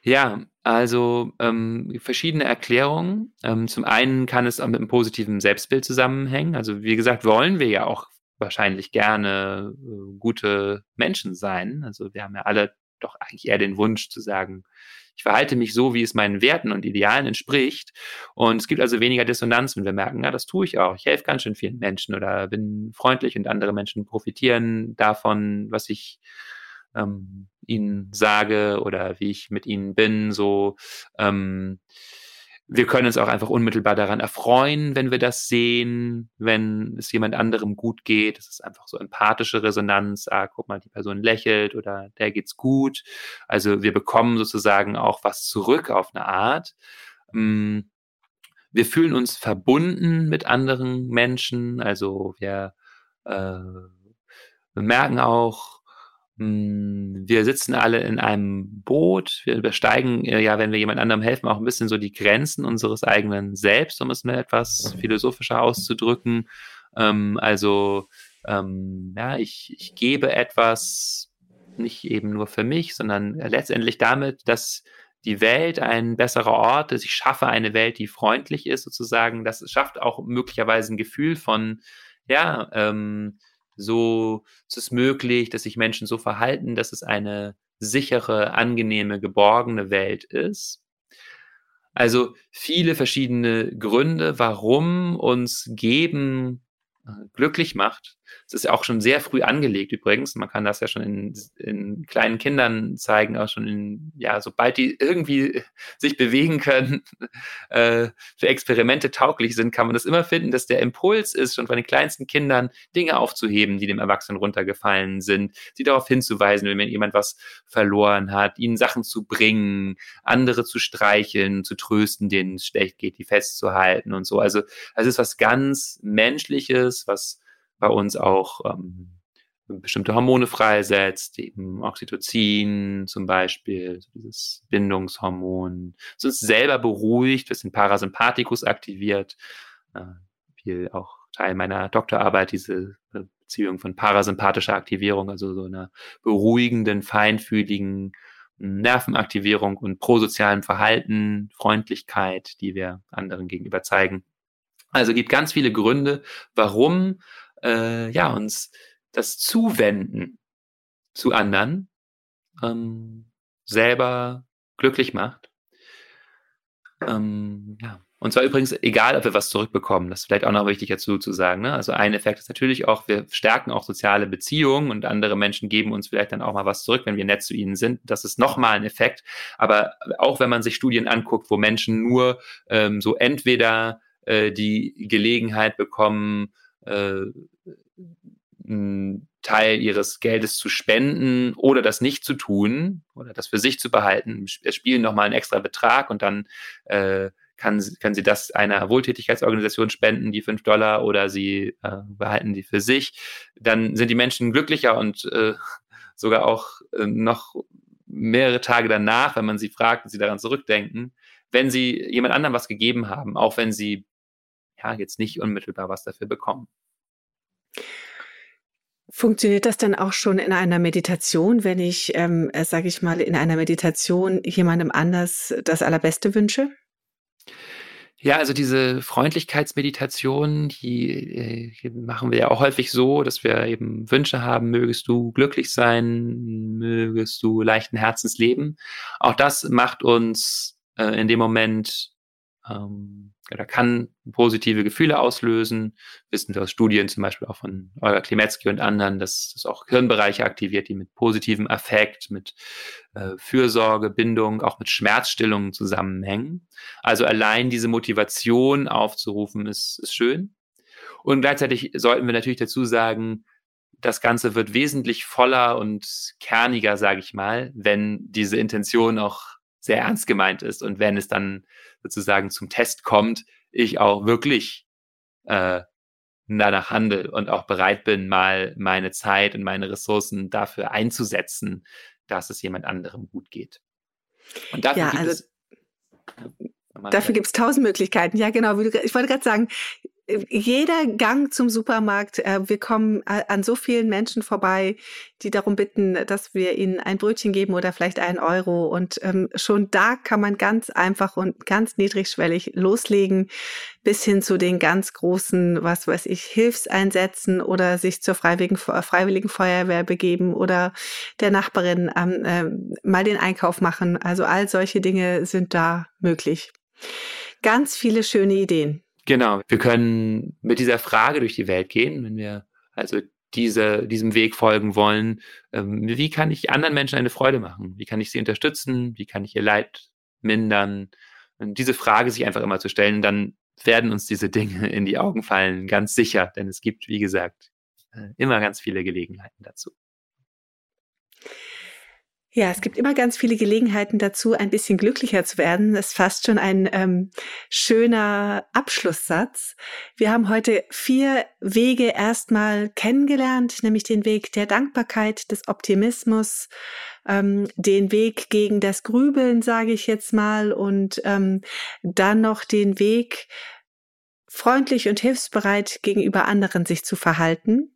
B: Ja, also ähm, verschiedene Erklärungen. Ähm, zum einen kann es auch mit einem positiven Selbstbild zusammenhängen. Also wie gesagt, wollen wir ja auch wahrscheinlich gerne äh, gute Menschen sein. Also wir haben ja alle doch eigentlich eher den Wunsch zu sagen, ich verhalte mich so, wie es meinen Werten und Idealen entspricht. Und es gibt also weniger Dissonanz, wenn wir merken, ja, das tue ich auch. Ich helfe ganz schön vielen Menschen oder bin freundlich und andere Menschen profitieren davon, was ich ähm, ihnen sage oder wie ich mit ihnen bin. So, ähm, wir können uns auch einfach unmittelbar daran erfreuen, wenn wir das sehen, wenn es jemand anderem gut geht. Das ist einfach so empathische Resonanz. Ah, guck mal, die Person lächelt oder der geht's gut. Also wir bekommen sozusagen auch was zurück auf eine Art. Mm, wir fühlen uns verbunden mit anderen Menschen. Also wir, äh, wir merken auch, wir sitzen alle in einem Boot. Wir übersteigen äh, ja, wenn wir jemand anderem helfen, auch ein bisschen so die Grenzen unseres eigenen Selbst, um es mal etwas philosophischer auszudrücken. Ähm, also, ähm, ja, ich, ich gebe etwas nicht eben nur für mich, sondern letztendlich damit, dass die Welt ein besserer Ort ist. Ich schaffe eine Welt, die freundlich ist, sozusagen. Das schafft auch möglicherweise ein Gefühl von, ja, ähm, so ist es möglich, dass sich Menschen so verhalten, dass es eine sichere, angenehme, geborgene Welt ist. Also viele verschiedene Gründe, warum uns Geben äh, glücklich macht. Es ist ja auch schon sehr früh angelegt übrigens. Man kann das ja schon in, in kleinen Kindern zeigen, auch schon in, ja, sobald die irgendwie sich bewegen können, äh, für Experimente tauglich sind, kann man das immer finden, dass der Impuls ist, schon von den kleinsten Kindern Dinge aufzuheben, die dem Erwachsenen runtergefallen sind, sie darauf hinzuweisen, wenn jemand was verloren hat, ihnen Sachen zu bringen, andere zu streicheln, zu trösten, denen es schlecht geht, die festzuhalten und so. Also, es ist was ganz Menschliches, was bei uns auch ähm, bestimmte Hormone freisetzt, eben Oxytocin zum Beispiel, dieses Bindungshormon, das uns selber beruhigt, das den Parasympathikus aktiviert, äh, viel auch Teil meiner Doktorarbeit, diese Beziehung von parasympathischer Aktivierung, also so einer beruhigenden, feinfühligen Nervenaktivierung und prosozialem Verhalten, Freundlichkeit, die wir anderen gegenüber zeigen. Also gibt ganz viele Gründe, warum äh, ja uns das Zuwenden zu anderen ähm, selber glücklich macht. Ähm, ja. Und zwar übrigens egal, ob wir was zurückbekommen. Das ist vielleicht auch noch wichtig dazu zu sagen. Ne? Also ein Effekt ist natürlich auch, wir stärken auch soziale Beziehungen und andere Menschen geben uns vielleicht dann auch mal was zurück, wenn wir nett zu ihnen sind. Das ist nochmal ein Effekt. Aber auch wenn man sich Studien anguckt, wo Menschen nur ähm, so entweder äh, die Gelegenheit bekommen, äh, einen Teil ihres Geldes zu spenden oder das nicht zu tun oder das für sich zu behalten, spielen nochmal einen extra Betrag und dann äh, kann, können sie das einer Wohltätigkeitsorganisation spenden, die fünf Dollar, oder sie äh, behalten die für sich. Dann sind die Menschen glücklicher und äh, sogar auch äh, noch mehrere Tage danach, wenn man sie fragt und sie daran zurückdenken, wenn sie jemand anderem was gegeben haben, auch wenn sie ja, jetzt nicht unmittelbar was dafür bekommen.
A: Funktioniert das dann auch schon in einer Meditation, wenn ich, ähm, äh, sage ich mal, in einer Meditation jemandem anders das Allerbeste wünsche?
B: Ja, also diese Freundlichkeitsmeditation, die, die, äh, machen wir ja auch häufig so, dass wir eben Wünsche haben, mögest du glücklich sein, mögest du leichten Herzens leben. Auch das macht uns äh, in dem Moment ähm, oder kann positive Gefühle auslösen. Wissen wir aus Studien zum Beispiel auch von Olga Klimetzki und anderen, dass das auch Hirnbereiche aktiviert, die mit positivem Affekt, mit äh, Fürsorge, Bindung, auch mit Schmerzstillung zusammenhängen. Also allein diese Motivation aufzurufen ist, ist schön. Und gleichzeitig sollten wir natürlich dazu sagen, das Ganze wird wesentlich voller und kerniger, sage ich mal, wenn diese Intention auch sehr ernst gemeint ist und wenn es dann sozusagen zum Test kommt, ich auch wirklich äh, danach handel und auch bereit bin, mal meine Zeit und meine Ressourcen dafür einzusetzen, dass es jemand anderem gut geht.
A: Und dafür ja, gibt also, es Dafür gibt es tausend Möglichkeiten. Ja, genau. Ich wollte gerade sagen, jeder Gang zum Supermarkt, äh, wir kommen äh, an so vielen Menschen vorbei, die darum bitten, dass wir ihnen ein Brötchen geben oder vielleicht einen Euro. Und ähm, schon da kann man ganz einfach und ganz niedrigschwellig loslegen, bis hin zu den ganz großen, was weiß ich, Hilfseinsätzen oder sich zur freiwilligen, freiwilligen Feuerwehr begeben oder der Nachbarin ähm, äh, mal den Einkauf machen. Also all solche Dinge sind da möglich. Ganz viele schöne Ideen.
B: Genau, wir können mit dieser Frage durch die Welt gehen, wenn wir also diese, diesem Weg folgen wollen. Ähm, wie kann ich anderen Menschen eine Freude machen? Wie kann ich sie unterstützen? Wie kann ich ihr Leid mindern? Und diese Frage sich einfach immer zu stellen, dann werden uns diese Dinge in die Augen fallen, ganz sicher, denn es gibt, wie gesagt, äh, immer ganz viele Gelegenheiten dazu.
A: Ja, es gibt immer ganz viele Gelegenheiten dazu, ein bisschen glücklicher zu werden. Das ist fast schon ein ähm, schöner Abschlusssatz. Wir haben heute vier Wege erstmal kennengelernt, nämlich den Weg der Dankbarkeit, des Optimismus, ähm, den Weg gegen das Grübeln, sage ich jetzt mal, und ähm, dann noch den Weg, freundlich und hilfsbereit gegenüber anderen sich zu verhalten.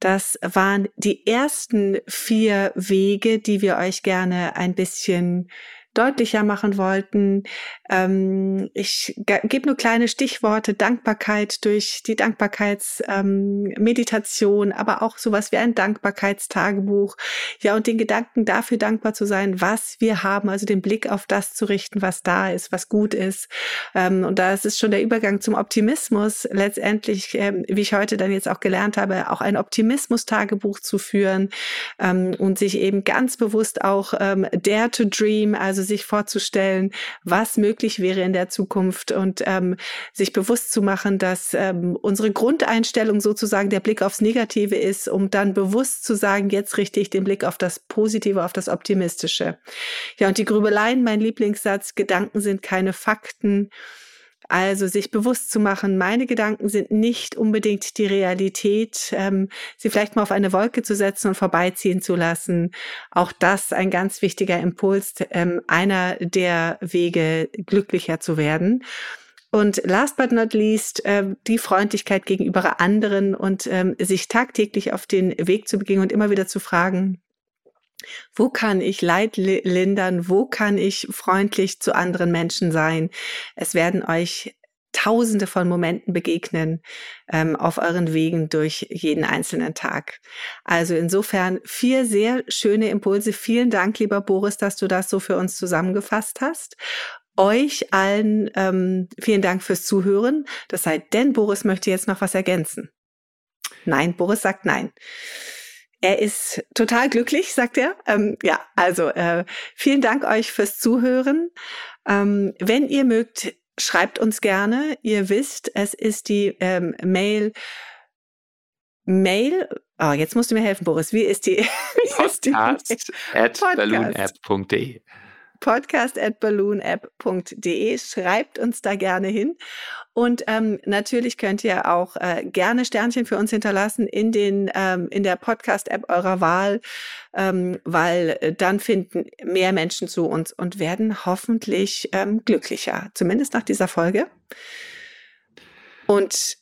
A: Das waren die ersten vier Wege, die wir euch gerne ein bisschen deutlicher machen wollten. Ähm, ich gebe nur kleine Stichworte, Dankbarkeit durch die Dankbarkeitsmeditation, ähm, aber auch sowas wie ein Dankbarkeitstagebuch. Ja, und den Gedanken dafür dankbar zu sein, was wir haben, also den Blick auf das zu richten, was da ist, was gut ist. Ähm, und da ist schon der Übergang zum Optimismus, letztendlich, ähm, wie ich heute dann jetzt auch gelernt habe, auch ein Optimismus-Tagebuch zu führen ähm, und sich eben ganz bewusst auch ähm, Dare to Dream, also also sich vorzustellen, was möglich wäre in der Zukunft und ähm, sich bewusst zu machen, dass ähm, unsere Grundeinstellung sozusagen der Blick aufs Negative ist, um dann bewusst zu sagen, jetzt richte ich den Blick auf das Positive, auf das Optimistische. Ja, und die Grübeleien, mein Lieblingssatz, Gedanken sind keine Fakten. Also sich bewusst zu machen, meine Gedanken sind nicht unbedingt die Realität, ähm, sie vielleicht mal auf eine Wolke zu setzen und vorbeiziehen zu lassen. Auch das ein ganz wichtiger Impuls, ähm, einer der Wege, glücklicher zu werden. Und last but not least, äh, die Freundlichkeit gegenüber anderen und ähm, sich tagtäglich auf den Weg zu begehen und immer wieder zu fragen, wo kann ich Leid lindern? Wo kann ich freundlich zu anderen Menschen sein? Es werden euch Tausende von Momenten begegnen ähm, auf euren Wegen durch jeden einzelnen Tag. Also insofern vier sehr schöne Impulse. Vielen Dank, lieber Boris, dass du das so für uns zusammengefasst hast. Euch allen ähm, vielen Dank fürs Zuhören. Das sei denn, Boris möchte jetzt noch was ergänzen. Nein, Boris sagt nein. Er ist total glücklich, sagt er. Ähm, ja, also äh, vielen Dank euch fürs Zuhören. Ähm, wenn ihr mögt, schreibt uns gerne. Ihr wisst, es ist die ähm, Mail. Mail. Oh, jetzt musst du mir helfen, Boris. Wie ist die? Wie
B: Podcast ist die at balloonapp.de
A: podcast at balloonapp.de. Schreibt uns da gerne hin. Und ähm, natürlich könnt ihr auch äh, gerne Sternchen für uns hinterlassen in den ähm, in der Podcast-App eurer Wahl, ähm, weil äh, dann finden mehr Menschen zu uns und werden hoffentlich ähm, glücklicher, zumindest nach dieser Folge. Und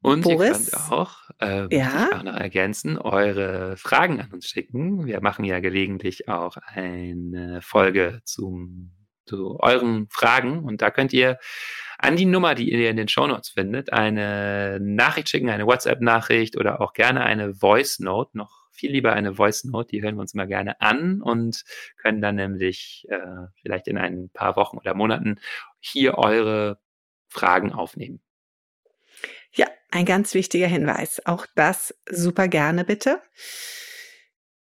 B: und Boris, ihr könnt auch, äh, ja? auch noch ergänzen, eure Fragen an uns schicken. Wir machen ja gelegentlich auch eine Folge zum, zu euren Fragen und da könnt ihr an die Nummer, die ihr in den Shownotes findet, eine Nachricht schicken, eine WhatsApp-Nachricht oder auch gerne eine Voice Note, noch viel lieber eine Voice Note, die hören wir uns immer gerne an und können dann nämlich äh, vielleicht in ein paar Wochen oder Monaten hier eure Fragen aufnehmen.
A: Ja, ein ganz wichtiger Hinweis. Auch das super gerne bitte.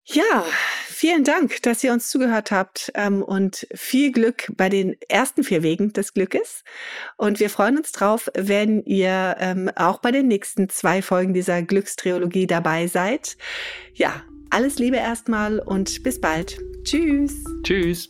A: Ja, vielen Dank, dass ihr uns zugehört habt ähm, und viel Glück bei den ersten vier Wegen des Glückes. Und wir freuen uns drauf, wenn ihr ähm, auch bei den nächsten zwei Folgen dieser Glückstriologie dabei seid. Ja, alles Liebe erstmal und bis bald. Tschüss.
B: Tschüss.